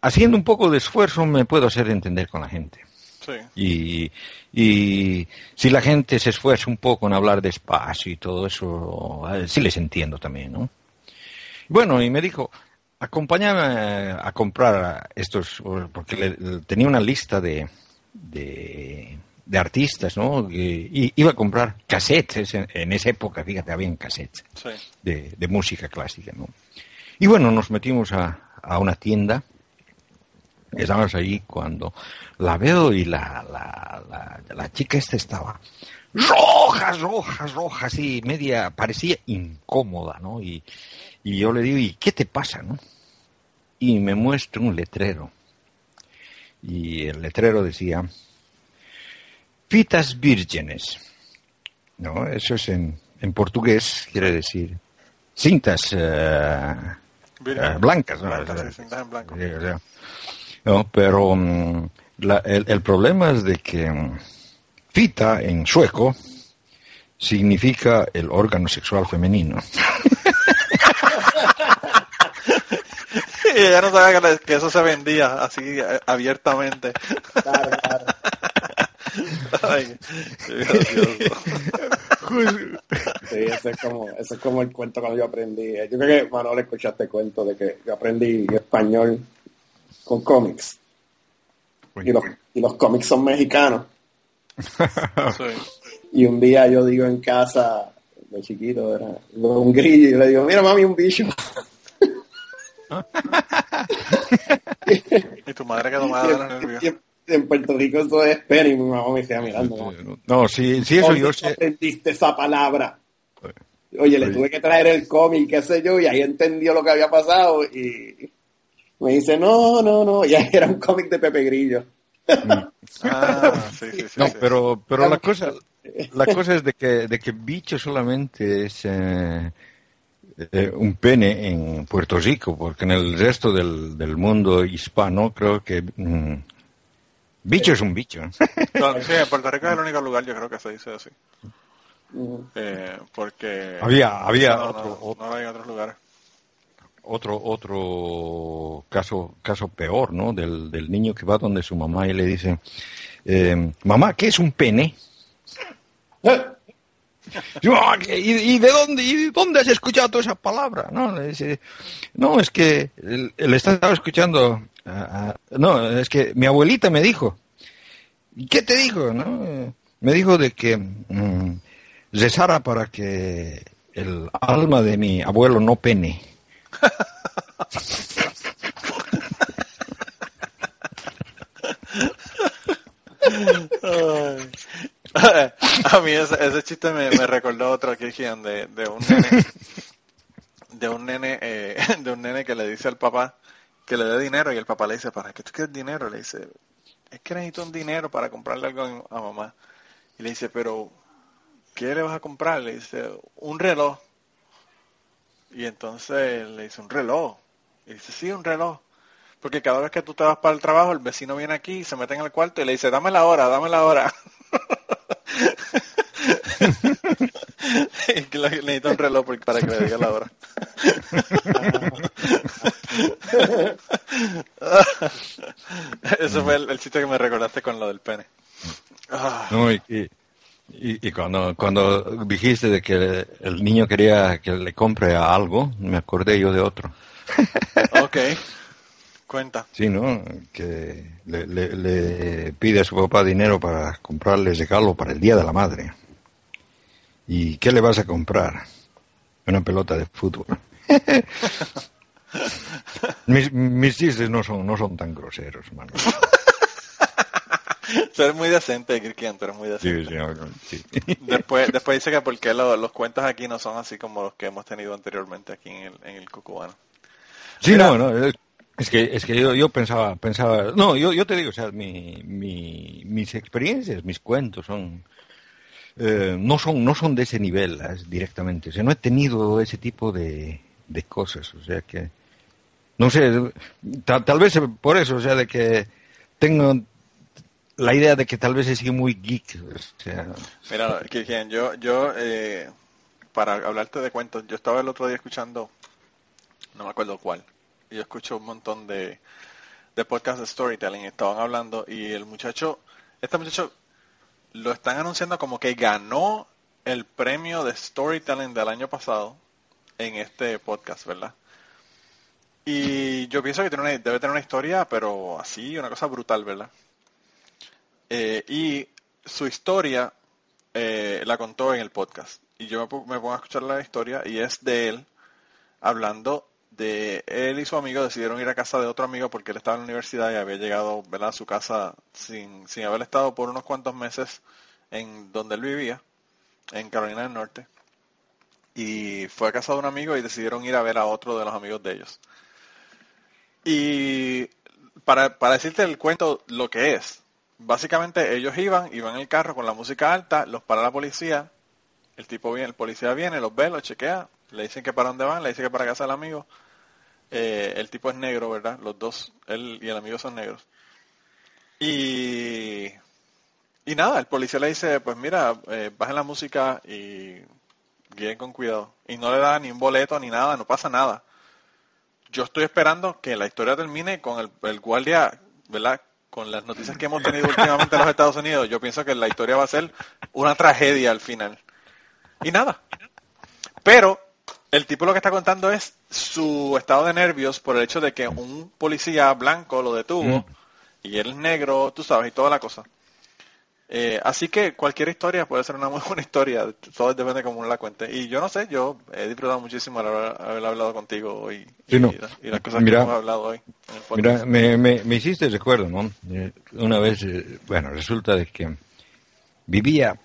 haciendo un poco de esfuerzo me puedo hacer entender con la gente. Y, y si la gente se esfuerza un poco en hablar despacio y todo eso, eh, sí les entiendo también, ¿no? Bueno, y me dijo, acompáñame a comprar estos, porque tenía una lista de, de, de artistas, ¿no? Y iba a comprar cassettes, en, esa época, fíjate, habían cassettes de, de, música clásica, ¿no? Y bueno, nos metimos a, a una tienda, estábamos ahí cuando la veo y la, la, la, la chica esta estaba rojas, rojas, rojas, y media, parecía incómoda, ¿no? Y, y yo le digo, ¿y qué te pasa, no? Y me muestra un letrero. Y el letrero decía, fitas vírgenes. No, eso es en, en portugués, quiere decir cintas uh, uh, blancas. ¿no? ¿No? pero um, la, el, el, problema es de que um, fita en sueco significa el órgano sexual femenino. y ella no sabía que eso se vendía así eh, abiertamente. Claro, claro. Ay, sí, ese es, como, ese es como el cuento cuando yo aprendí. Yo creo que Manuel escuchaste el cuento de que yo aprendí español con cómics. Y los, y los cómics son mexicanos. Y un día yo digo en casa, de chiquito, era un grillo, y le digo, mira mami, un bicho. *laughs* y tu madre quedó mal nerviosa en Puerto Rico eso es pena y mi mamá me queda mirando. No, sí, sí, eso yo sé. aprendiste esa palabra? Oye, le tuve que traer el cómic, qué sé yo, y ahí entendió lo que había pasado y me dice, no, no, no, *laughs* y ahí era un cómic de Pepe Grillo. ah, *laughs* sí, sí, sí, no, pero, pero la cosa, la cosa *laughs* es de que, de que bicho solamente es eh, eh, un pene en Puerto Rico, porque en el resto del, del mundo hispano creo que mm, Bicho es un bicho. sí, en Puerto Rico es el único lugar yo creo que se dice así. Eh, porque había había otro, no, hay otros lugares otro otro caso caso peor no del, del niño que va donde su mamá y le dice eh, mamá qué es un pene *laughs* ¿Eh? ¿Y, de dónde y dónde has escuchado esa palabra no le dice no es que él estaba escuchando Ah, ah, no, es que mi abuelita me dijo. ¿Y qué te dijo? No? Me dijo de que mm, rezara para que el alma de mi abuelo no pene. *laughs* A mí ese, chiste me, recordó otro que de, de un nene, de un nene, eh, *laughs* de un nene que le dice al papá, que le dé dinero y el papá le dice, ¿para qué tú quieres dinero? Le dice, es que necesito un dinero para comprarle algo a mamá. Y le dice, pero, ¿qué le vas a comprar? Le dice, un reloj. Y entonces le dice, un reloj. Y dice, sí, un reloj. Porque cada vez que tú te vas para el trabajo, el vecino viene aquí, y se mete en el cuarto y le dice, dame la hora, dame la hora. *laughs* Necesito un reloj para que le diga la hora. *laughs* Ese fue el, chiste que me recordaste con lo del pene. y, cuando, cuando dijiste de que el niño quería que le compre algo, me acordé yo de otro. *laughs* ok, cuenta. Sí, ¿no? Que le, le, pide a su papá dinero para comprarle regalo para el Día de la Madre. ¿Y qué le vas a comprar? Una pelota de fútbol. *laughs* mis, mis, chistes no son, no son tan groseros, hermano. *laughs* *laughs* tú eres muy decente, Kirkian, tú eres muy decente. Sí, sí, *laughs* Después, después dice que porque los cuentos aquí no son así como los que hemos tenido anteriormente aquí en el, en el Cucubano. Sí, no, no, es que, es que yo, yo pensaba, pensaba, no, yo, yo te digo, o sea, mi, mi, mis experiencias, mis cuentos son, eh, no son no son de ese nivel directamente o sea no he tenido ese tipo de, de cosas o sea que no sé tal, vez por eso o sea de que tengo la idea de que tal vez sido muy geek o sea mira yo yo eh, para hablarte de cuentos yo estaba el otro día escuchando no me acuerdo cuál yo escucho un montón de de podcast de storytelling estaban hablando y el muchacho este muchacho lo están anunciando como que ganó el premio de storytelling del año pasado en este podcast, ¿verdad? Y yo pienso que tiene debe tener una historia, pero así, una cosa brutal, ¿verdad? Eh, y su historia eh, la contó en el podcast. Y yo me, pongo a escuchar la historia y es de él hablando de él y su amigo decidieron ir a casa de otro amigo porque él estaba en la universidad y había llegado a su casa sin, sin haber estado por unos cuantos meses en donde él vivía, en Carolina del Norte. Y fue a casa de un amigo y decidieron ir a ver a otro de los amigos de ellos. Y para, para decirte el cuento lo que es, básicamente ellos iban, iban en el carro con la música alta, los para la policía, el tipo viene, el policía viene, los ve, los chequea, le dicen que para dónde van, le dicen que para casa del amigo. Eh, el tipo es negro, ¿verdad? Los dos, él y el amigo son negros. Y, y nada, el policía le dice, pues mira, eh, bajen la música y guíen con cuidado. Y no le da ni un boleto ni nada, no pasa nada. Yo estoy esperando que la historia termine con el, el guardia, ¿verdad? Con las noticias que hemos tenido últimamente en los Estados Unidos, yo pienso que la historia va a ser una tragedia al final. Y nada. Pero el tipo lo que está contando es su estado de nervios por el hecho de que un policía blanco lo detuvo mm. y él es negro, tú sabes, y toda la cosa. Eh, así que cualquier historia puede ser una muy *laughs* buena historia, todo depende de cómo uno la cuente. Y yo no sé, yo he disfrutado muchísimo haber, haber hablado contigo hoy y, las cosas que hemos hablado hoy. mira, me, me, me, hiciste recuerdo, ¿no? Eh, una vez, eh, bueno, resulta de que vivía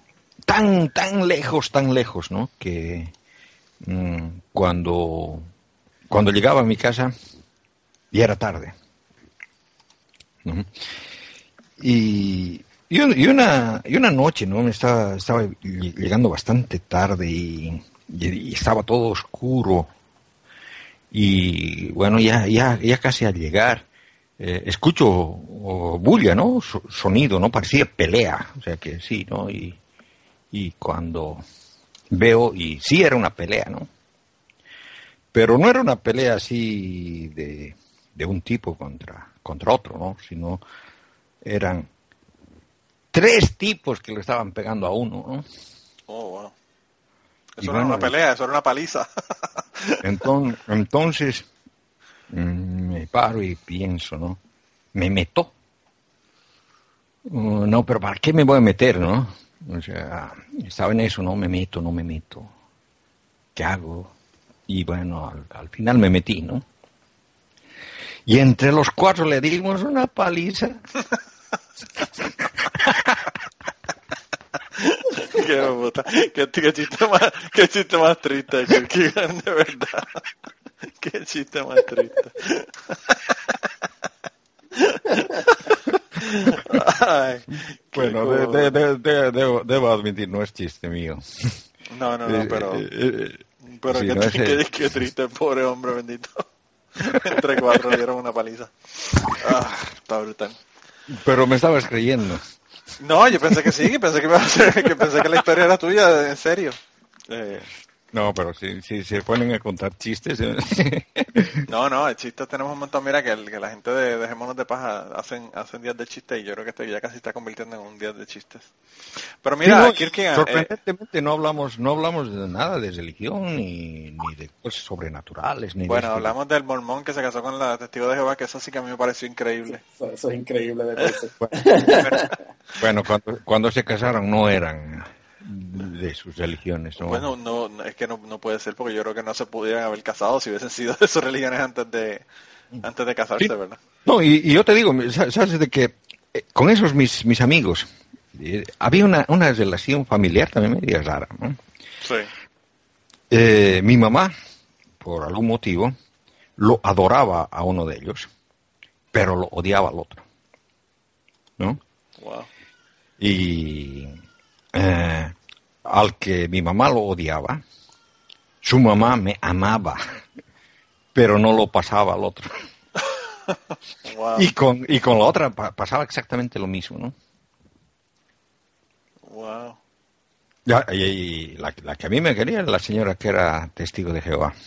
tan, tan lejos, tan lejos, ¿no? Que mm, cuando, cuando llegaba a mi casa ya era tarde. Y y, una, y una noche, ¿no? Me estaba, estaba llegando bastante tarde y, estaba todo oscuro. Y bueno, ya, ya, ya casi al llegar, eh, escucho bulla, ¿no? sonido, ¿no? Parecía pelea. O sea que sí, ¿no? Y, y cuando veo, y sí era una pelea, ¿no? Pero no era una pelea así de, de un tipo contra, contra otro, ¿no? Sino eran tres tipos que lo estaban pegando a uno, ¿no? Oh, wow. Eso era una pelea, eso era una paliza. *laughs* entonces, entonces mm, me paro y pienso, ¿no? Me meto. Uh, no, pero ¿para qué me voy a meter, no? O sea, estaba en eso, no me meto, no me meto. ¿Qué hago? Y bueno, al, al final me metí, ¿no? Y entre los cuatro le dimos una paliza. *laughs* qué, qué, chiste más, qué chiste más triste, de verdad. Qué chiste más triste. bueno, de, de, de, debo, debo, admitir, no es chiste mío. No, no, no, eh, pero... Eh, eh, pero sí, qué, no qué, qué, triste, pobre hombre bendito. Entre cuatro le dieron una paliza. Ah, está brutal. Pero me estabas creyendo. No, yo pensé que sí, pensé que, que pensé que la historia era tuya, en serio. Eh, no, pero si, si se ponen a contar chistes. ¿eh? *laughs* no, no, chistes tenemos un montón. Mira que, que la gente de Dejémonos de Paja hacen, hacen días de chistes y yo creo que esto ya casi está convirtiendo en un día de chistes. Pero mira, eh, sorprendentemente no hablamos no hablamos de nada de religión ni, ni de cosas sobrenaturales. Ni bueno, hablamos del mormón que se casó con la testigo de Jehová, que eso sí que a mí me pareció increíble. Eso, es increíble de *laughs* bueno, cuando, cuando se casaron no eran de sus religiones. Bueno, no, es que no, puede ser porque yo creo que no se pudieran haber casado si hubiesen sido *laughs* de sus religiones antes de antes de casarse, ¿verdad? No, y, yo te digo, sabes de que eh, con esos mis, mis amigos eh, había una, una relación familiar también media rara. Sí. Eh, mi mamá, por algún motivo, lo adoraba a uno de ellos, pero lo odiaba al otro. ¿No? Wow. Y eh, al que mi mamá lo odiaba, su mamá me amaba, pero no lo pasaba al otro. *laughs* Y, con, y con la otra pasaba exactamente lo mismo, ¿no? Wow. Ya, y, la, que a mí me quería era la señora que era testigo de Jehová. *laughs*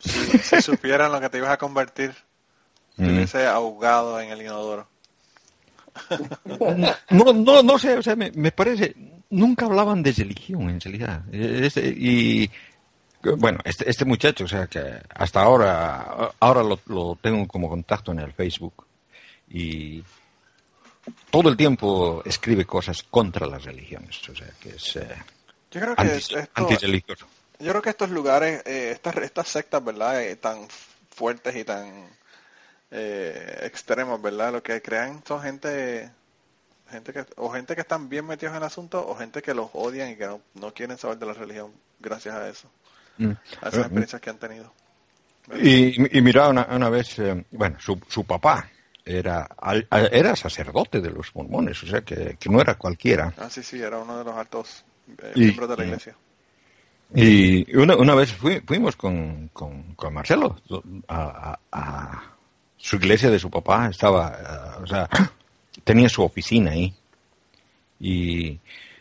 Si, supieran lo que te ibas a convertir, te hubiese ahogado en el inodoro. No, no, no sé, o sea, me, parece, nunca hablaban de religión en realidad. y bueno, este, este muchacho, o sea, que hasta ahora, ahora lo, tengo como contacto en el Facebook. Y, todo el tiempo escribe cosas contra las religiones. O sea, que es eh, yo creo que esto, Yo creo que estos lugares, eh, estas, estas sectas, ¿verdad? Eh, tan fuertes y tan eh, extremos, ¿verdad? Lo que crean son gente gente que o gente que están bien metidos en el asunto o gente que los odian y que no, quieren saber de la religión gracias a eso mm. a esas experiencias que han tenido y, y, mira una, vez bueno su, su papá era, era sacerdote de los mormones, o sea que, no era cualquiera. Ah, sí, sí, era uno de los altos eh, miembros de la iglesia. Y una, una vez fuimos con, con, Marcelo a, su iglesia de su papá, estaba, eh, o sea, tenía su oficina ahí. Y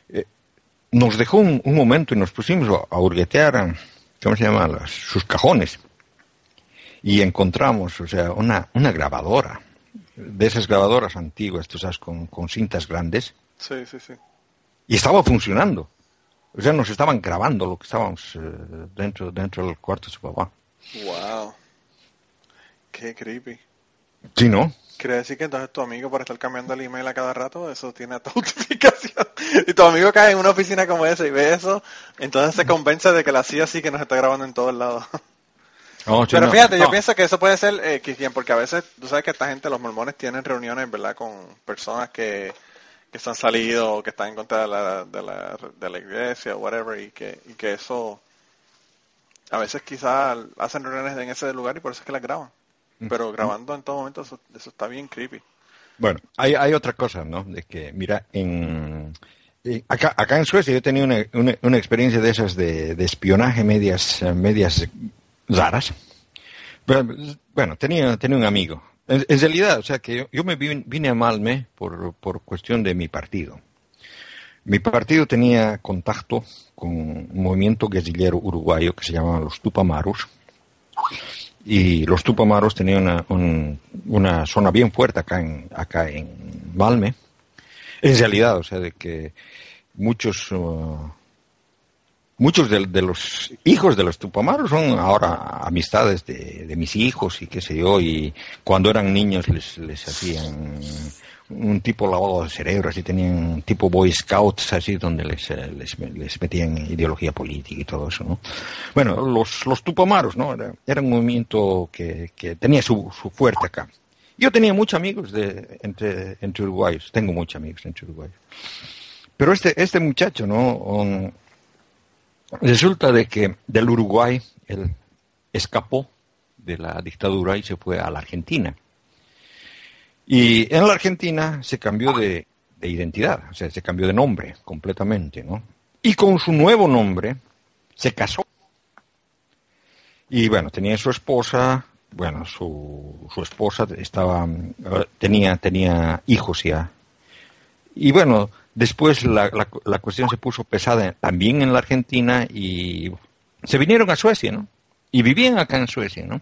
eh, nos dejó un, momento y nos pusimos a, hurguetear, ¿cómo se llama? sus cajones. Y encontramos, o sea, una, una grabadora de esas grabadoras antiguas, tú sabes, con, cintas grandes. Sí, sí, sí. Y estaba funcionando. O sea, nos estaban grabando lo que estábamos eh, dentro, dentro del cuarto de su papá. Wow. Qué creepy. Sí, ¿no? Quiere decir que entonces tu amigo por estar cambiando el email a cada rato, eso tiene autentificación. *laughs* Y tu amigo cae en una oficina como esa y ve eso, entonces se convence de que la CIA sí que nos está grabando en todos lados. Pero fíjate, yo pienso que eso puede ser eh, porque a veces, tú sabes que esta gente, los mormones, tienen reuniones, ¿verdad?, con personas que, que se han salido o que están en contra de la, de la, de la iglesia o whatever, y que, y que eso, a veces quizás hacen reuniones en ese lugar y por eso es que las graban. Pero grabando en todo momento, eso, está bien creepy. Bueno, hay, hay otra cosa, ¿no? De que, mira, en, acá, acá en Suecia yo he tenido una, una, una experiencia de esas de, de espionaje medias, medias raras. Bueno, tenía, tenía un amigo. En, realidad, o sea, que yo, me vine, a Malme por, por cuestión de mi partido. Mi partido tenía contacto con un movimiento guerrillero uruguayo que se llamaba los Tupamaros. Y los Tupamaros tenían una, una zona bien fuerte acá en, acá en Malme. En realidad, o sea, de que muchos uh, muchos de, los hijos de los Tupamaros son ahora amistades de, mis hijos y qué sé yo, y cuando eran niños les, les hacían un tipo lavado de cerebro, así tenían tipo Boy Scouts, así donde les, les, metían ideología política y todo eso, ¿no? Bueno, los, los Tupamaros, ¿no? Era, un movimiento que, que tenía su, su fuerte acá. Yo tenía muchos amigos de, entre, entre uruguayos, tengo muchos amigos entre uruguayos. Pero este, este muchacho, ¿no? Resulta de que del Uruguay él escapó de la dictadura y se fue a la Argentina. Y en la Argentina se cambió de, identidad, o sea, se cambió de nombre completamente, ¿no? Y con su nuevo nombre se casó. Y bueno, tenía su esposa, bueno, su, su esposa estaba, tenía, tenía hijos ya. Y bueno, Después la, la, cuestión se puso pesada también en la Argentina y se vinieron a Suecia, ¿no? Y vivían acá en Suecia, ¿no?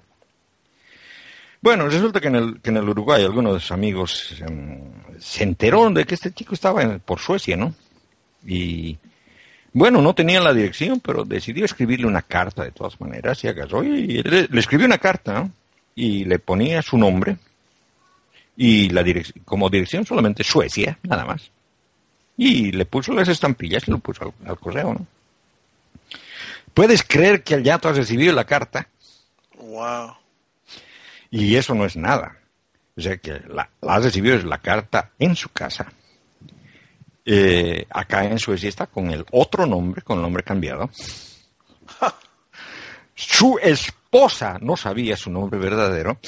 Bueno, resulta que en el, que en el Uruguay algunos de sus amigos em, se enteraron de que este chico estaba por Suecia, ¿no? Y bueno, no tenía la dirección, pero decidió escribirle una carta de todas maneras y agarró y le, escribió una carta, ¿no? Y le ponía su nombre y la como dirección solamente Suecia, nada más. Y le puso las estampillas y lo puso al, correo, ¿no? ¿Puedes creer que el yato ha recibido la carta? Wow. Y eso no es nada. O sea que la, ha recibido es la carta en su casa. Eh, acá en Suecia está con el otro nombre, con el nombre cambiado. *laughs* su esposa no sabía su nombre verdadero.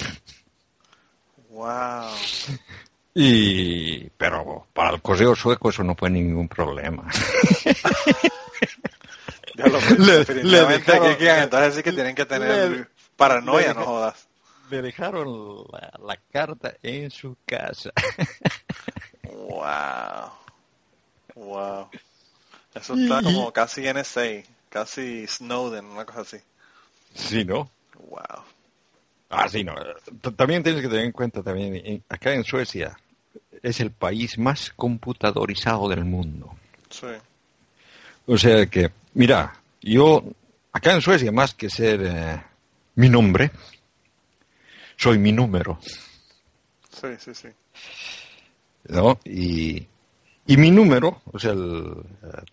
Wow. Y, pero para el correo sueco eso no fue ningún problema. *laughs* ya lo definitivamente que, entonces sí que tienen que tener paranoia, no jodas. Me dejaron la, carta en su casa. *laughs* wow. Wow. Eso está como casi NSA, casi Snowden, una cosa así. Sí, ¿no? Wow. Ah, sí, no. También tienes que tener en cuenta también, acá en Suecia, es el país más computadorizado del mundo. Sí. O sea que, mira, yo acá en Suecia, más que ser eh, mi nombre, soy mi número. Sí, sí, sí. ¿no? Y, y mi número, o sea,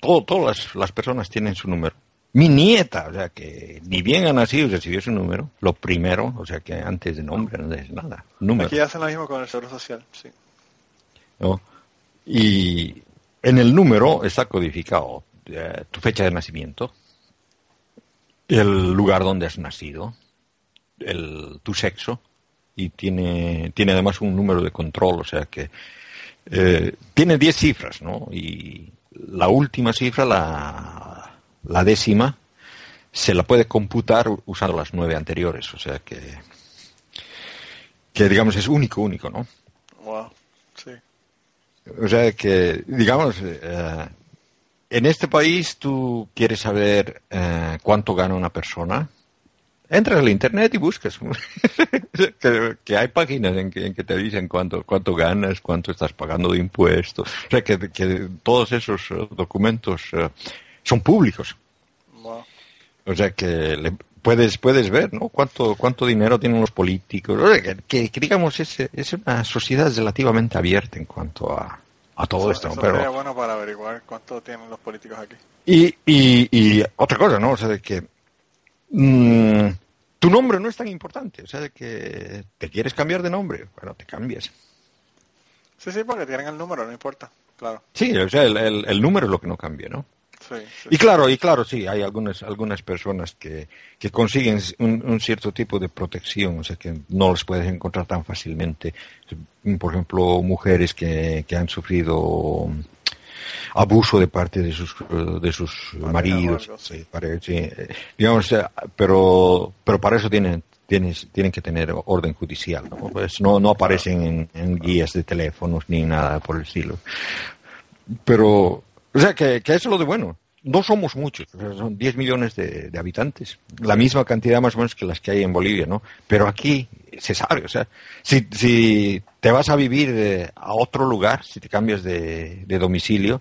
todo, todas las, personas tienen su número. Mi nieta, o sea, que ni bien ha nacido recibió su número, lo primero, o sea, que antes de nombre no es nada, número. Aquí hacen lo mismo con el seguro social, sí. ¿No? Y en el número está codificado eh, tu fecha de nacimiento, el lugar donde has nacido, el, tu sexo, y tiene, tiene además un número de control, o sea que eh, tiene 10 cifras, ¿no? Y la última cifra, la, la décima, se la puede computar usando las nueve anteriores, o sea que, que digamos es único, único, ¿no? Wow, sí. O sea que, digamos, eh, en este país tú quieres saber eh, cuánto gana una persona, entras al internet y buscas. *laughs* que, hay páginas en que, te dicen cuánto, cuánto ganas, cuánto estás pagando de impuestos. O sea, que, todos esos eh, documentos eh, son públicos. O sea, que puedes, puedes ver, ¿no? Cuánto, cuánto dinero tienen los políticos. O sea, que, digamos, es, es una sociedad relativamente abierta en cuanto a, a todo esto. Eso sería bueno para averiguar cuánto tienen los políticos aquí. Y, y, y otra cosa, ¿no? O sea, de que Mm, tu nombre no es tan importante. O sea, que te quieres cambiar de nombre, bueno, te cambias. Sí, sí, porque tienen el número, no importa, claro. Sí, o sea, el, número es lo que no cambia, ¿no? Sí, y claro, y claro, sí, hay algunas, algunas personas que, que consiguen un, cierto tipo de protección, o sea, que no los puedes encontrar tan fácilmente. Por ejemplo, mujeres que, que han sufrido abuso de parte de sus de sus maridos. sí, digamos eh, pero pero para eso tienen tienen, tienen que tener orden judicial no pues no, no aparecen en, guías de teléfonos ni nada por el estilo. Pero o sea que, que eso es lo de bueno no somos muchos, son 10 millones de, habitantes, la misma cantidad más o menos que las que hay en Bolivia, ¿no? Pero aquí se sabe, o sea, si, si te vas a vivir eh, a otro lugar, si te cambias de, domicilio,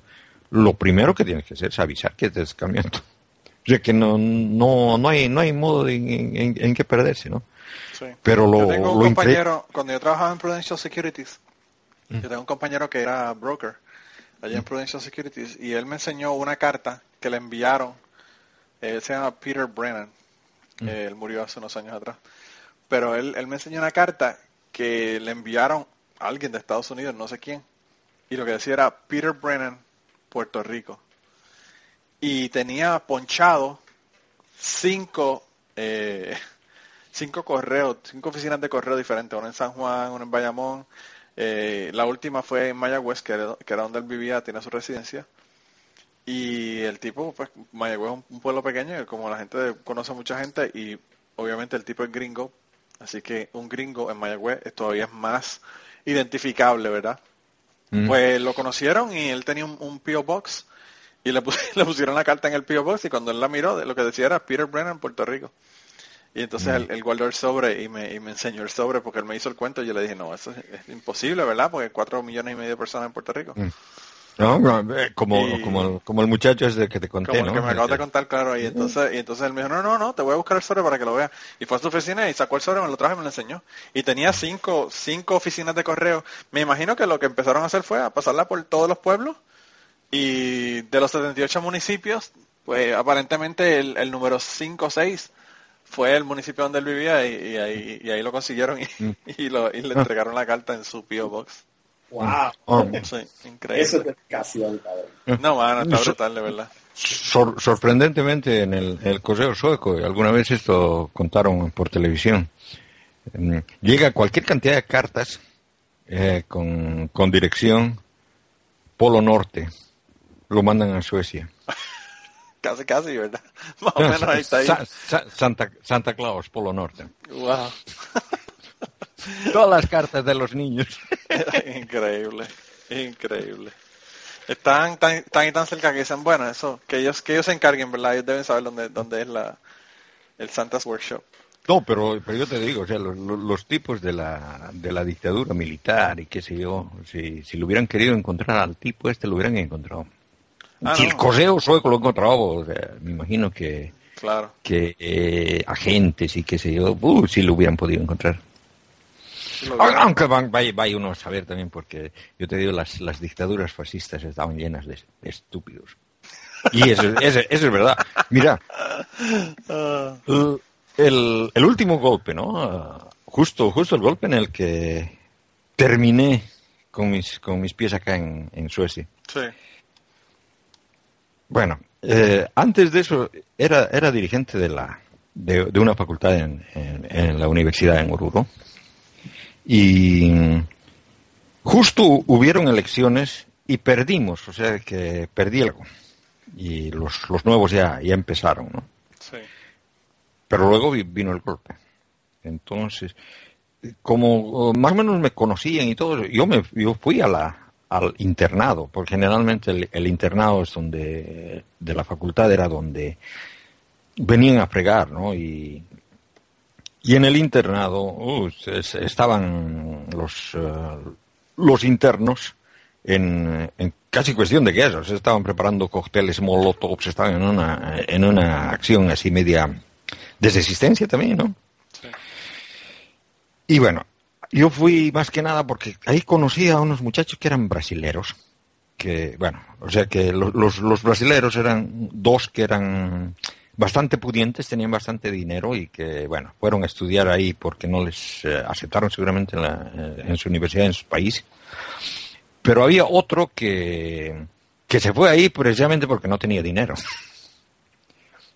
lo primero que tienes que hacer es avisar que te estás cambiando. O sea que no, no, no, hay, no hay modo en, en, que perderse, ¿no? Sí. Pero lo, yo tengo un compañero, cuando yo trabajaba en Prudential Securities, yo tengo un compañero que era broker allá en Prudential Securities y él me enseñó una carta que le enviaron. Él se llama Peter Brennan. él murió hace unos años atrás. Pero él, él me enseñó una carta que le enviaron a alguien de Estados Unidos, no sé quién. Y lo que decía era Peter Brennan, Puerto Rico. Y tenía ponchado cinco, eh, *laughs* cinco correos, cinco oficinas de correo diferentes, una en San Juan, una en Bayamón. Eh, la última fue en Mayagüez, que era, que era donde él vivía, tiene su residencia. Y el tipo, pues Mayagüez es un pueblo pequeño, como la gente conoce a mucha gente y obviamente el tipo es gringo, así que un gringo en Mayagüez todavía es más identificable, ¿verdad? Mm. Pues lo conocieron y él tenía un, un P.O. Box y le, *laughs* le, pusieron la carta en el P.O. Box y cuando él la miró, lo que decía era Peter Brennan, Puerto Rico. Y entonces mm. él, guardó el sobre y me, y me enseñó el sobre porque él me hizo el cuento y yo le dije, no, eso es, imposible, ¿verdad? Porque cuatro millones y medio de personas en Puerto Rico. Mm. *laughs* No, eh, como, como, como, el muchacho es de que te conté, como el que me acabo de contar, claro. Y entonces, y entonces él me dijo, no, no, no, te voy a buscar el sobre para que lo veas. Y fue a su oficina y sacó el sobre, me lo trajo y me lo enseñó. Y tenía cinco, cinco oficinas de correo. Me imagino que lo que empezaron a hacer fue a pasarla por todos los pueblos. Y de los 78 municipios, pues aparentemente el, el número 5 o 6 fue el municipio donde él vivía y, ahí, y ahí lo consiguieron y, mm. *laughs* y, lo, y le ah. entregaron la carta en su P.O. Box. ¡Wow! Oh. increíble. Eso es dedicación, cabrón. No, mano, está brutal, de verdad. sorprendentemente en el, el, correo sueco, alguna vez esto contaron por televisión, em, llega cualquier cantidad de cartas eh, con, con dirección Polo Norte, lo mandan a Suecia. *laughs* casi, casi, ¿verdad? *laughs* Más o menos ahí está ahí. Santa, Santa Claus, Polo Norte. Wow. Todas las cartas de los niños. *laughs* *laughs* increíble, increíble. Están tan, tan y tan cerca que dicen, bueno, eso, que ellos, que ellos se encarguen, ¿verdad? Ellos deben saber dónde, dónde es la, el Santa's Workshop. No, pero, pero yo te digo, o sea, los, los, tipos de la, de la dictadura militar y qué sé yo, si, si lo hubieran querido encontrar al tipo este, lo hubieran encontrado. Ah, si el correo sueco lo encontrado, o sea, me imagino que, claro. que eh, agentes y qué sé yo, uh, si lo hubieran podido encontrar. Aunque vaya, uno a saber también, porque yo te digo, las, las dictaduras fascistas estaban llenas de, estúpidos. Y eso, es verdad. Mira, el, el, último golpe, ¿no? Justo, justo el golpe en el que terminé con mis, con mis pies acá en, en Suecia. Sí. Bueno, eh, antes de eso era, era dirigente de, la, de, una facultad en, en, la universidad en Oruro. Y justo hubieron elecciones y perdimos, o sea que perdí algo. Y los, los nuevos ya, ya empezaron, ¿no? Sí. Pero luego vino el golpe. Entonces, como más o menos me conocían y todo, yo me yo fui a la al internado, porque generalmente el, internado es donde de la facultad era donde venían a fregar, ¿no? Y, y en el internado uh, estaban los uh, los internos en, en, casi cuestión de que se estaban preparando cócteles molotov, estaban en una en una acción así media de resistencia también, ¿no? Y bueno, yo fui más que nada porque ahí conocí a unos muchachos que eran brasileros. Que, bueno, o sea que los, los, brasileros eran dos que eran bastante pudientes, tenían bastante dinero y que, bueno, fueron a estudiar ahí porque no les eh, aceptaron seguramente en, la, eh, en, su universidad, en su país. Pero había otro que, que se fue ahí precisamente porque no tenía dinero.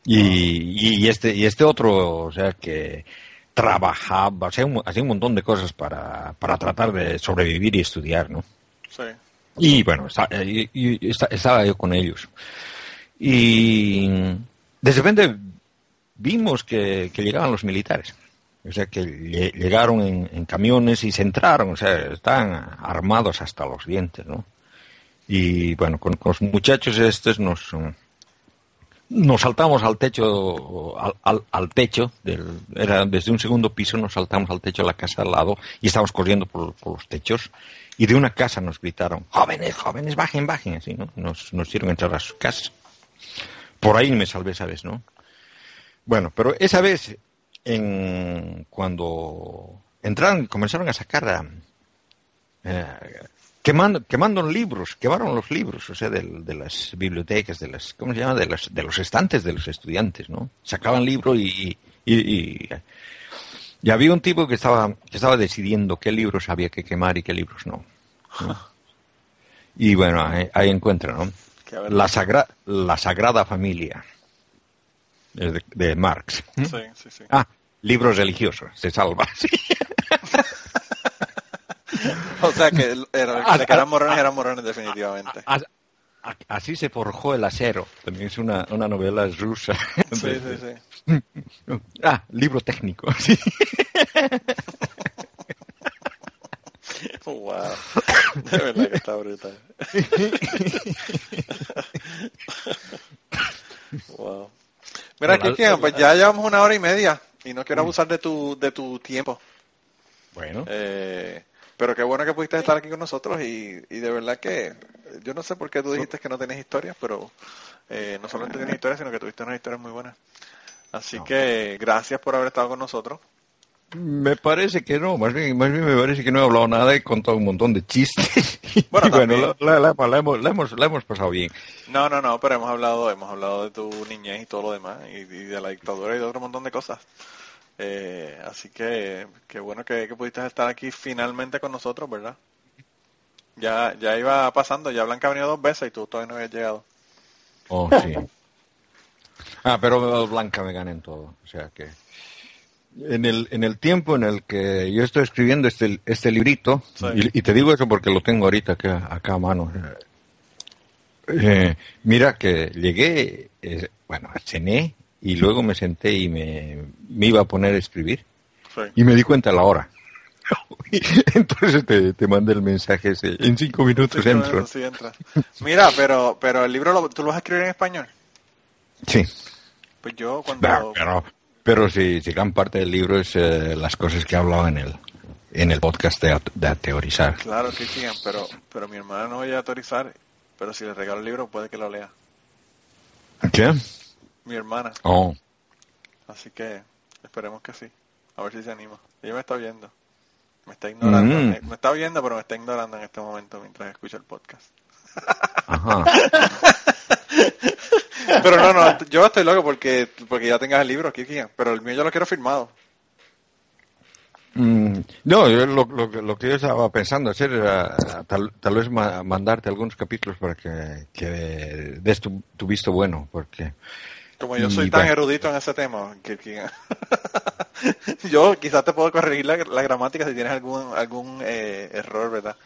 Y, y, este, y este otro, o sea que trabajaba, hacía un, hacía un montón de cosas para, para tratar de sobrevivir y estudiar, ¿no? Sí. Y bueno, eh, estaba yo con ellos. Y de repente vimos que, llegaban los militares. O sea, que llegaron en, camiones y se entraron, o sea, estaban armados hasta los dientes, ¿no? Y bueno, con, los muchachos estos nos, nos saltamos al techo, al, al, techo, era desde un segundo piso, nos saltamos al techo de la casa al lado y estábamos corriendo por, los techos y de una casa nos gritaron, jóvenes, jóvenes, bajen, bajen, así, ¿no? Nos, nos hicieron entrar a sus casas. Por ahí me salvé esa vez, ¿no? Bueno, pero esa vez, en, cuando entraron, comenzaron a sacar eh, quemando, quemando libros, quemaron los libros, o sea, de, de, las bibliotecas, de las, ¿cómo se llama? De, las, de los estantes de los estudiantes, ¿no? Sacaban libros y, y, y, había un tipo que estaba, que estaba decidiendo qué libros había que quemar y qué libros no. *laughs* Y bueno, ahí, encuentra, ¿no? La, sagra, la Sagrada Familia de, de Marx. Sí, sí, sí. Ah, libros religiosos, se salva. Sí. *laughs* o sea que, era, que eran morrones eran morrones definitivamente. Así se forjó el acero. También es una, una novela rusa. Sí, sí, sí. *laughs* Ah, libro técnico. *laughs* *laughs* Wow. De verdad que está brutal. *laughs* wow. Mira, Cristian, pues ya llevamos una hora y media y no quiero abusar de tu, de tu tiempo. Bueno. Eh, pero qué bueno que pudiste estar aquí con nosotros y, y de verdad que yo no sé por qué tú dijiste que no tienes historias, pero eh, no solamente tienes historias, sino que tuviste unas historias muy buenas. Así que gracias por haber estado con nosotros. Me parece que no, más bien, más bien me parece que no he hablado nada, he contado un montón de chistes. *laughs* Bueno, bueno la, la, hemos, la, hemos, la hemos pasado bien. No, no, no, pero hemos hablado, hemos hablado de tu niñez y todo lo demás, y, y de la dictadura y de otro montón de cosas. Eh, así que qué bueno que, pudiste estar aquí finalmente con nosotros, ¿verdad? Ya, ya iba pasando, ya Blanca ha venido dos veces y tú todavía no habías llegado. Oh, sí. *laughs* ah, pero Blanca me gana en todo. O sea que en el, en el tiempo en el que yo estoy escribiendo este, este librito, y, te digo eso porque lo tengo ahorita acá, acá a mano. Eh, mira que llegué, eh, bueno, cené y luego me senté y me, iba a poner a escribir y me di cuenta a la hora. *laughs* Entonces te, te mandé el mensaje en cinco minutos entro. Mira, pero pero el libro lo, tú lo vas a escribir en español. Sí. Pues yo cuando pero pero sí, gran parte del libro es eh, las cosas que he hablado en el en el podcast de, de teorizar. Claro que sí, pero pero mi hermana no voy a teorizar, pero si le regalo el libro puede que lo lea. ¿Qué? mi hermana. Oh. Así que esperemos que sí. A ver si se anima. Ella me está viendo. Me está ignorando. Mm. Me, está viendo, pero me está ignorando en este momento mientras escucha el podcast. Ajá. *laughs* *laughs* pero no, no, yo estoy loco porque, porque ya tengas el libro aquí, pero el mío yo lo quiero firmado. Mm, no, lo, lo, que yo estaba pensando hacer era tal, tal vez mandarte algunos capítulos para que, que des tu, visto bueno, porque... Como yo soy tan erudito en ese tema, *laughs* yo quizás te puedo corregir la, gramática si tienes algún algún eh, error, ¿verdad?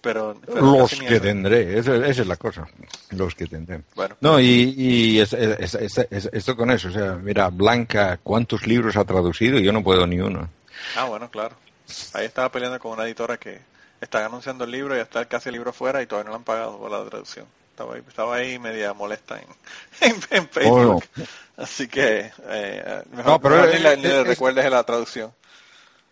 Pero, los que tendré, esa, es la cosa, los que tendré. Bueno. No, y, y es, esto con eso, o sea, mira, Blanca, ¿cuántos libros ha traducido? Yo no puedo ni uno. Ah, bueno, claro. Ahí estaba peleando con una editora que está anunciando el libro y está casi el libro fuera y todavía no lo han pagado por la traducción. Estaba ahí, estaba ahí media molesta en, *laughs* en, Facebook. Así que eh, mejor no, pero ni, le recuerdes la traducción.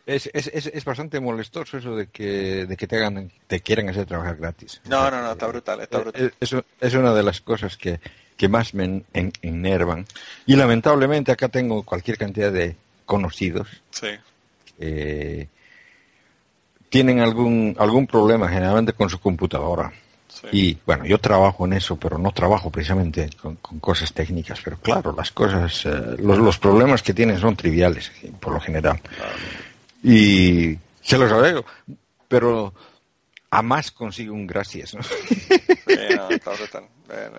Es, es, es, es, bastante molestoso eso de que, de que te hagan, te quieran hacer trabajar gratis. No, no, no, está brutal, está brutal. Eso es una de las cosas que, que más me enervan. Y lamentablemente acá tengo cualquier cantidad de conocidos sí eh, tienen algún, algún problema generalmente con su computadora. Y bueno, yo trabajo en eso, pero no trabajo precisamente con, cosas técnicas. Pero claro, las cosas, eh, los, los, problemas que tienen son triviales, por lo general. Y se los agrego. Pero a más consigue un gracias. ¿no? *laughs* está brutal.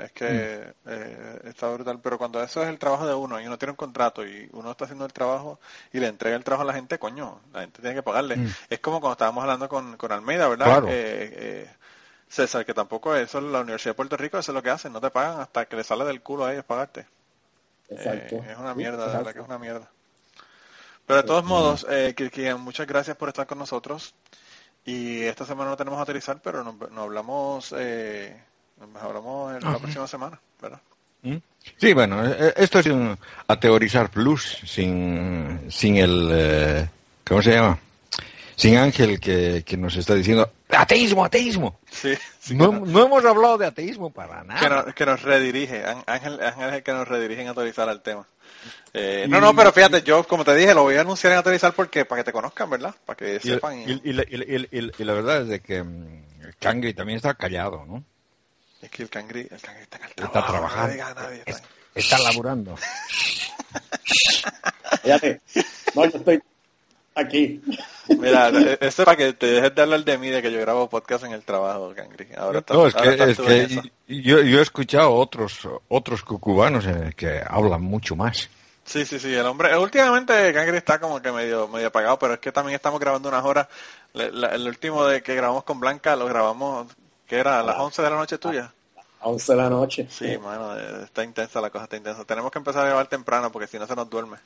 es que eh, está brutal. Pero cuando eso es el trabajo de uno y uno tiene un contrato y uno está haciendo el trabajo y le entrega el trabajo a la gente, coño, la gente tiene que pagarle. Mm. Es como cuando estábamos hablando con, con Almeida, ¿verdad? Eh, César, que tampoco eso la Universidad de Puerto Rico, eso es lo que hacen, no te pagan hasta que le sale del culo a ellos pagarte. Exacto. Eh, es una mierda, de verdad que es una mierda. Pero de todos modos, eh, muchas gracias por estar con nosotros. Y esta semana no tenemos a aterrizar, pero nos, hablamos, eh, nos hablamos en la próxima semana, ¿verdad? ¿Mm? Sí, bueno, eh, eh, esto es un a teorizar plus sin, sin el, eh, ¿cómo se llama? Sin Ángel que, que nos está diciendo, ateísmo, ateísmo. Sí, no, no, hemos hablado de ateísmo para nada. Que, nos, que nos redirige, Ángel, Ángel es el que nos redirige en autorizar al tema. Eh, no, no, pero fíjate, yo como te dije, lo voy a anunciar en actualizar porque para que te conozcan, ¿verdad? Para que sepan. Y, la, verdad es de que mm, el Cangri también está callado, ¿no? Es que el Cangri, el está en el trabajo. Está trabajando. está, laburando. *laughs* Fíjate, no, yo estoy aquí. Mira, esto es para que te dejes de hablar de mí, de que yo grabo podcast en el trabajo, Cangri. Ahora está, no, es que, es que yo, yo, he escuchado otros otros cucubanos en el que hablan mucho más. Sí, sí, sí, el hombre, últimamente Cangri está como que medio medio apagado, pero es que también estamos grabando unas horas. el último de que grabamos con Blanca lo grabamos, que era a las 11 de la noche tuya. A 11 de la noche. Sí, mano, está intensa la cosa, está intensa. Tenemos que empezar a grabar temprano porque si no se nos duerme.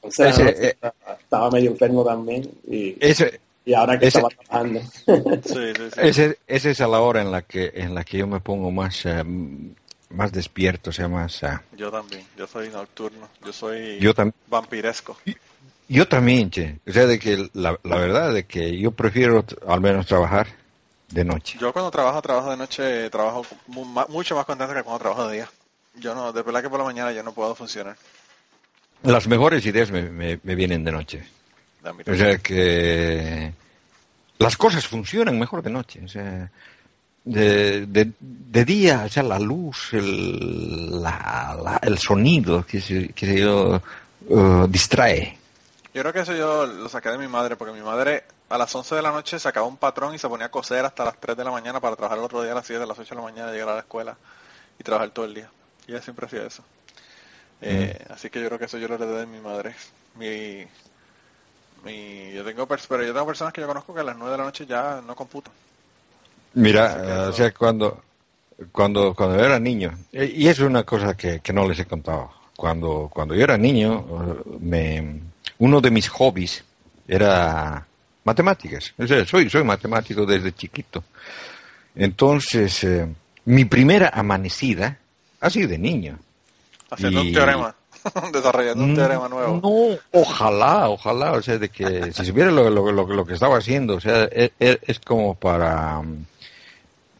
o sea, eh, estaba medio enfermo también y, ese, y ahora que estaba trabajando. *laughs* sí, sí, sí. Ese, esa es la hora en la que en la que yo me pongo más eh, más despierto, o sea, más... Uh... Yo también, yo soy nocturno, yo soy yo vampiresco. Yo también, che. O sea, de que la, la verdad de que yo prefiero al menos trabajar de noche. Yo cuando trabajo, trabajo de noche, trabajo mucho más contento que cuando trabajo de día. Yo no, de verdad que por la mañana yo no puedo funcionar. Las mejores ideas me, me, vienen de noche. O sea que las cosas funcionan mejor de noche. O sea, de, de, día, o sea, la luz, el, la, el sonido que, se, que yo, uh, distrae. Yo creo que eso yo lo saqué de mi madre, porque mi madre a las 11 de la noche sacaba un patrón y se ponía a coser hasta las 3 de la mañana para trabajar el otro día a las 7, a las 8 de la mañana, llegar a la escuela y trabajar todo el día. Y ella siempre hacía eso. Eh, así que yo creo que eso yo lo heredé de mi madre. Mi, mi, yo tengo, pero yo tengo personas que yo conozco que a las 9 de la noche ya no computan. Mira, o sea, cuando, cuando, cuando yo era niño, y es una cosa que, que no les he contado, cuando, cuando yo era niño, me, uno de mis hobbies era matemáticas. O sea, soy, soy matemático desde chiquito. Entonces, eh, mi primera amanecida ha sido de niño. Haciendo un teorema, *laughs* desarrollando un teorema nuevo. No, ojalá, ojalá, o sea, de que si supiera lo, lo, lo, lo que estaba haciendo, o sea, es, e, es como para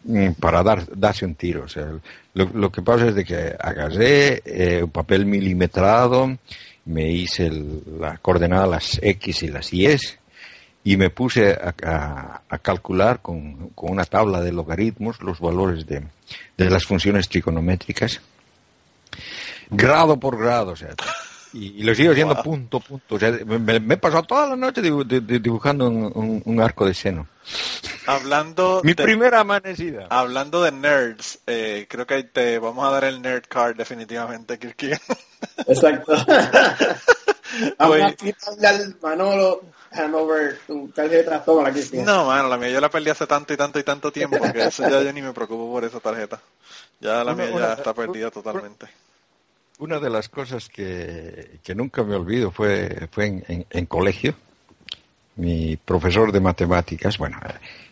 Mm, para dar, darse un tiro. O sea, lo, que pasa es de que agarré eh, un papel milimetrado, me hice la coordenada las X y las Y y me puse a, calcular con, una tabla de logaritmos los valores de, las funciones trigonométricas, grado por grado, o sea, y, lo sigo haciendo punto punto. O sea, me, he pasado toda la noche dibujando un, arco de seno. Hablando Mi primera amanecida. Hablando de nerds, eh, creo que te vamos a dar el nerd card definitivamente, Kirky. Exacto. *laughs* Vamos a al Manolo Hanover tu tarjeta, toma la No, mano, la mía yo la perdí hace tanto y tanto y tanto tiempo que eso ya yo ni me preocupo por esa tarjeta. Ya la mía ya está perdida totalmente. Una de las cosas que, nunca me olvido fue, fue en, colegio. Mi profesor de matemáticas, bueno,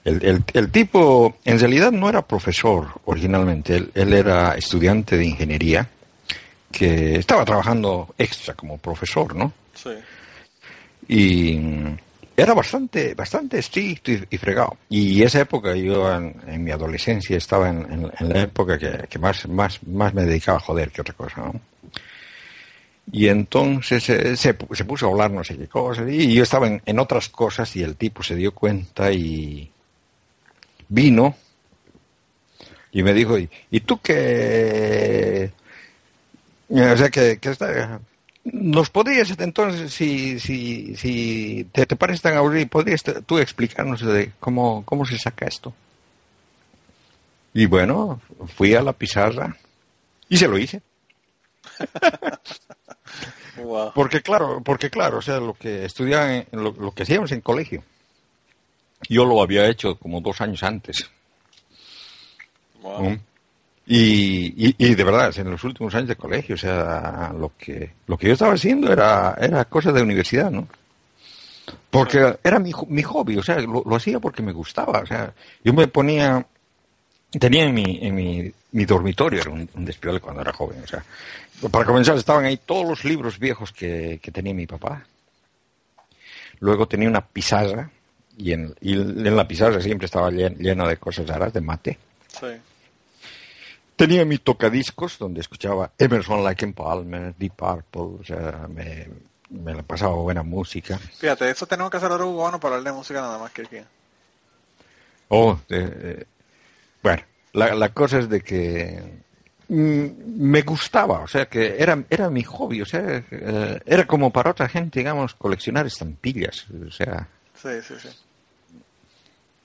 el, el, tipo en realidad no era profesor originalmente, él, él era estudiante de ingeniería que estaba trabajando extra como profesor, ¿no? Sí. Y era bastante, bastante estricto y, fregado. Y esa época, yo en, mi adolescencia estaba en, la época que, más, más, más me dedicaba a joder que otra cosa, ¿no? Y entonces se, se, puso a hablar no sé qué cosas, y yo estaba en, otras cosas y el tipo se dio cuenta y vino y me dijo, ¿y, tú qué? O sea, que, que está, ¿Nos podrías entonces, si, si, si te, te parece tan aburrido, podrías tú explicarnos de cómo, cómo se saca esto? Y bueno, fui a la pizarra y se lo hice. *laughs* Porque claro, porque claro, o sea, lo que estudiaban, lo, que hacíamos en colegio, yo lo había hecho como dos años antes. ¿Mm? Y, y, de verdad, en los últimos años de colegio, o sea, lo que, lo que yo estaba haciendo era, era cosa de universidad, ¿no? Porque era mi, mi hobby, o sea, lo, hacía porque me gustaba, o sea, yo me ponía, tenía en mi, en mi, mi dormitorio, era un, un cuando era joven, o sea, para comenzar estaban ahí todos los libros viejos que, que tenía mi papá. Luego tenía una pizarra, y en, y en la pizarra siempre estaba llena de cosas raras, de mate. Tenía mi tocadiscos donde escuchaba Emerson, Lake and Palmer, Deep Purple, o sea, me, me la pasaba buena música. Fíjate, eso tenemos que hacer ahora para hablar de música nada más que aquí. Oh, bueno, la, la, cosa es de que mm, me gustaba, o sea, que era, era mi hobby, o sea, eh, era como para otra gente, digamos, coleccionar estampillas, o sea. Sí, sí, sí.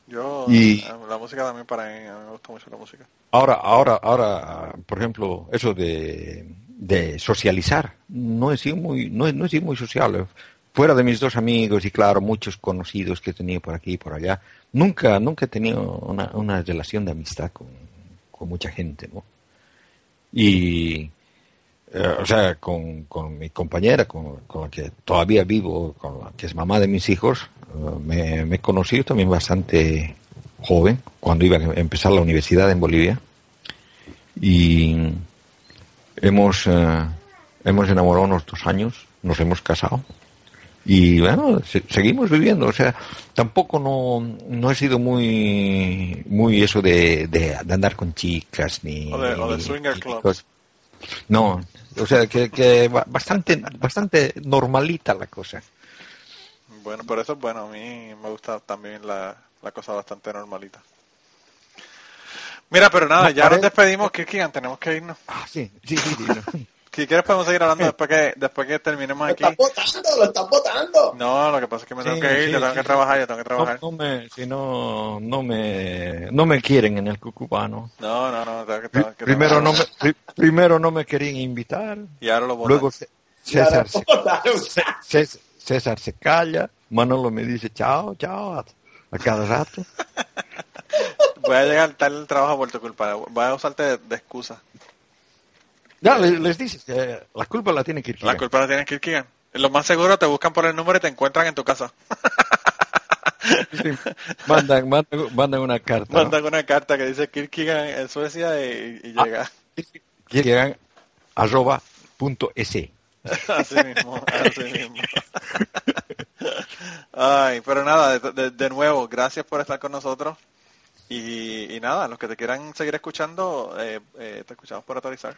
Yo, y, la música también para mí, a mí me gusta mucho la música. Ahora, ahora, ahora, por ejemplo, eso de, de socializar, no he sido muy, no, no he sido muy social. Fuera de mis dos amigos y claro, muchos conocidos que he tenido por aquí y por allá, nunca, nunca he tenido una, una relación de amistad con, con mucha gente, ¿no? Y, eh, o sea, con, con mi compañera, con, con, la que todavía vivo, con la que es mamá de mis hijos, me, me he conocido también bastante joven, cuando iba a empezar la universidad en Bolivia. Y hemos, eh, hemos enamorado unos dos años, nos hemos casado. Y bueno, seguimos viviendo. O sea, tampoco no, no he sido muy, muy eso de, de, andar con chicas ni. O de, swinger clubs. No, o sea, que, que bastante, bastante normalita la cosa. Bueno, por eso, bueno, a mí me gusta también la, la cosa bastante normalita. Mira, pero nada, ya nos despedimos, Kirkigan, tenemos que irnos. Ah, sí, sí, sí. *laughs* Si quieres podemos seguir hablando después que después que terminemos aquí. Lo estás votando, lo estás votando. No, lo que pasa es que me tengo que ir, yo tengo que trabajar, yo tengo que trabajar. No, me, si no, no me, no me quieren en el cucubano. No, no, no, tengo que, tengo que primero no me, primero no me querían invitar. Y ahora lo votan. Luego César, se, César se calla, Manolo me dice chao, chao, a cada rato. *laughs* Voy a llegar tarde el trabajo por tu culpa. Voy a usarte de, excusa. Ya, les, dices que la culpa la tiene Kirkigan. La culpa la tiene Kirkigan. Lo más seguro te buscan por el número y te encuentran en tu casa. *laughs* mandan, mandan, una carta. Mandan una carta que dice Kirkigan en Suecia y, y llega. Ah, Kirkigan arroba punto s. así mismo, así mismo. Ay, pero nada, de, nuevo, gracias por estar con nosotros. Y, nada, los que te quieran seguir escuchando, eh, eh, te escuchamos por autorizar.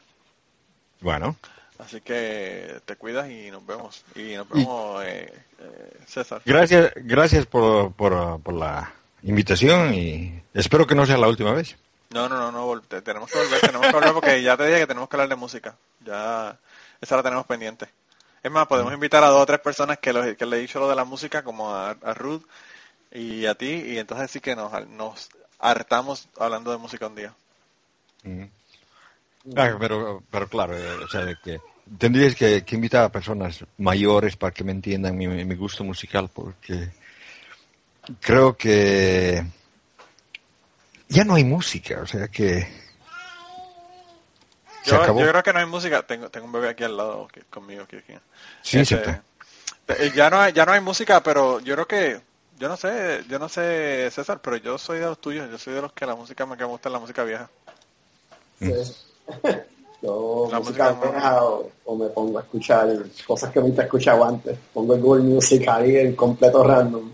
Bueno. Así que te cuidas y nos vemos. Y nos vemos, eh, eh, César. Gracias, gracias por, por, por, la invitación y espero que no sea la última vez. No, no, no, no tenemos que volver, tenemos que volver porque ya te dije que tenemos que hablar de música. Ya, esa la tenemos pendiente. Es más, podemos invitar a dos o tres personas que, que le he dicho lo de la música, como a, Ruth y a ti, y entonces sí que nos, nos hartamos hablando de música un día. Ah, pero, pero claro, eh, o sea, que tendrías que, invitar a personas mayores para que me entiendan mi, mi gusto musical, porque creo que ya no hay música, o sea que... Yo, yo, creo que no hay música. Tengo, tengo un bebé aquí al lado conmigo. Aquí, sí. Este, eh, ya no hay, ya no hay música, pero yo creo que yo no sé, yo no sé César, pero yo soy de los tuyos. Yo soy de los que la música me gusta la música vieja. Sí. *laughs* Yo la música, música o, me pongo a escuchar cosas que nunca he escuchado antes. Pongo el Google Music ahí en completo random.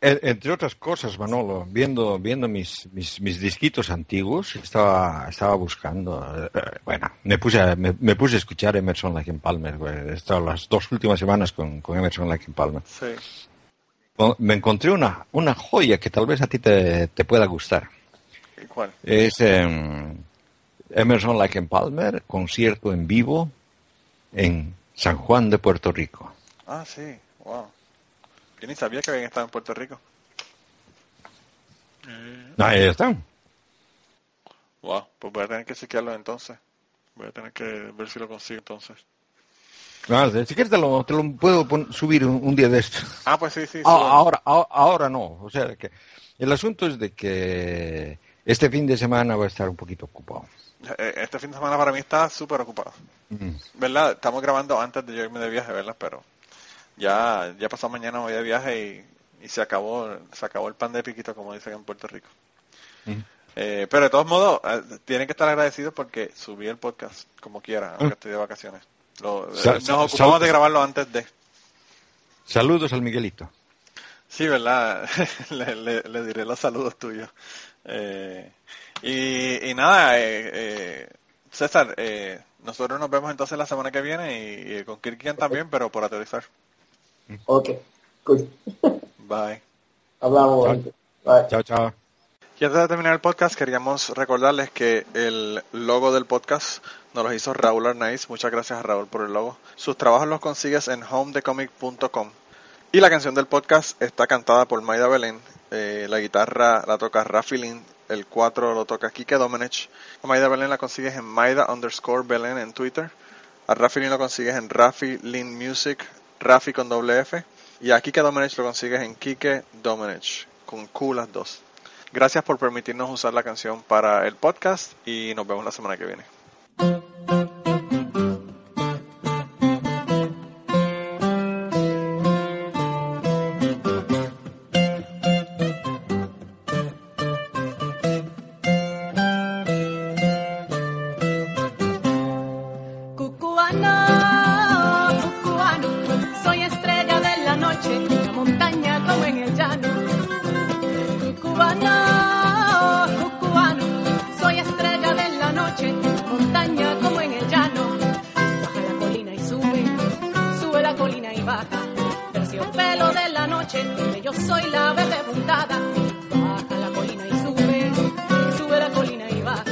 Entre otras cosas, Manolo, viendo viendo mis, mis, mis disquitos antiguos, estaba estaba buscando, eh, bueno, me puse me, puse a escuchar Emerson Lake Palmer, he estado las dos últimas semanas con, con Emerson Lake Palmer. Sí. Me encontré una, una joya que tal vez a ti te, te pueda gustar. ¿Cuál? Es em, Emerson Lake Palmer, concierto en vivo en San Juan de Puerto Rico. Ah, sí, wow. Yo ni sabía que habían estado en Puerto Rico. Eh, ahí están. Wow, pues voy a tener que chequearlo entonces. Voy a tener que ver si lo consigo entonces. Ah, si quieres te lo, te lo puedo subir un, día de esto. Ah, pues sí, sí. Ah, ahora, ahora no. O sea, que el asunto es de que este fin de semana voy a estar un poquito ocupado. Eh, este fin de semana para mí está súper ocupado. ¿Verdad? Estamos grabando antes de yo irme de viaje, ¿verdad? Pero ya, ya pasado mañana voy de viaje y, y, se acabó se acabó el pan de piquito, como dicen en Puerto Rico. Eh, pero de todos modos, eh, tienen que estar agradecidos porque subí el podcast como quiera, aunque estoy de vacaciones. nos ocupamos de grabarlo antes de. Saludos al Miguelito. Sí, ¿verdad? *laughs* le, le, diré los saludos tuyos. Eh, y, y nada, eh, eh, César, eh, nosotros nos vemos entonces la semana que viene y, con Kirkian también, pero por aterrizar. Ok, cool. Bye. Hablamos. Bye. Chao, chao. Y antes de terminar el podcast, queríamos recordarles que el logo del podcast nos lo hizo Raúl Arnaiz. Muchas gracias a Raúl por el logo. Sus trabajos los consigues en homedecomic.com. Y la canción del podcast está cantada por Maida Belén. la guitarra la toca Rafi Lin el 4 lo toca Kike Domenech. A Maida Belén la consigues en Maida underscore Belén en Twitter. A Rafi Lin lo consigues en Rafi Lin Music, Rafi con doble F. Y a Kike Domenech lo consigues en Kike Domenech, con Q las dos. Gracias por permitirnos usar la canción para el podcast y nos vemos la semana que viene. soy la verde puntada. Baja la colina y sube, sube la colina y baja.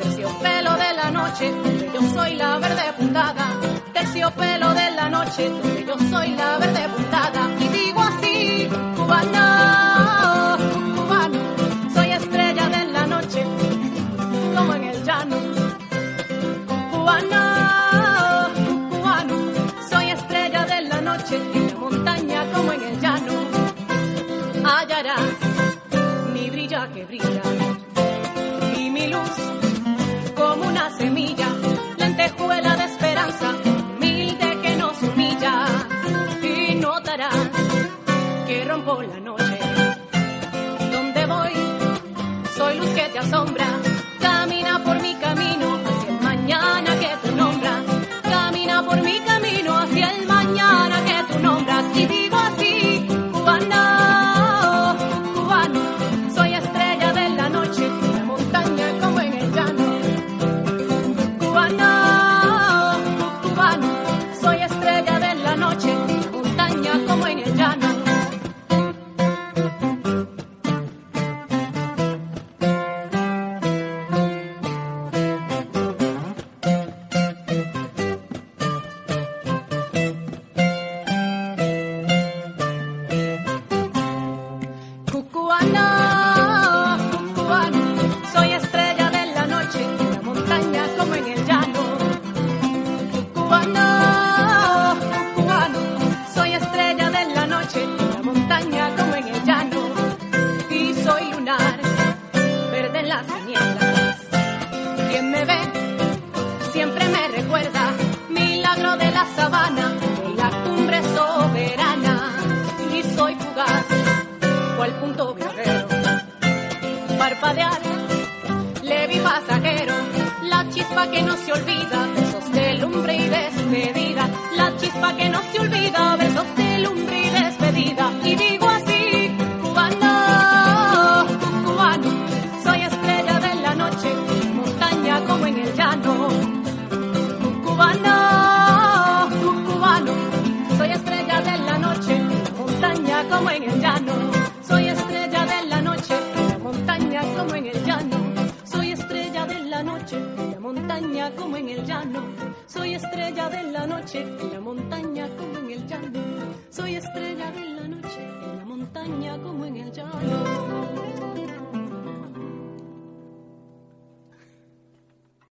Terciopelo de la noche, yo soy la verde puntada. Terciopelo de la noche, yo soy la verde puntada.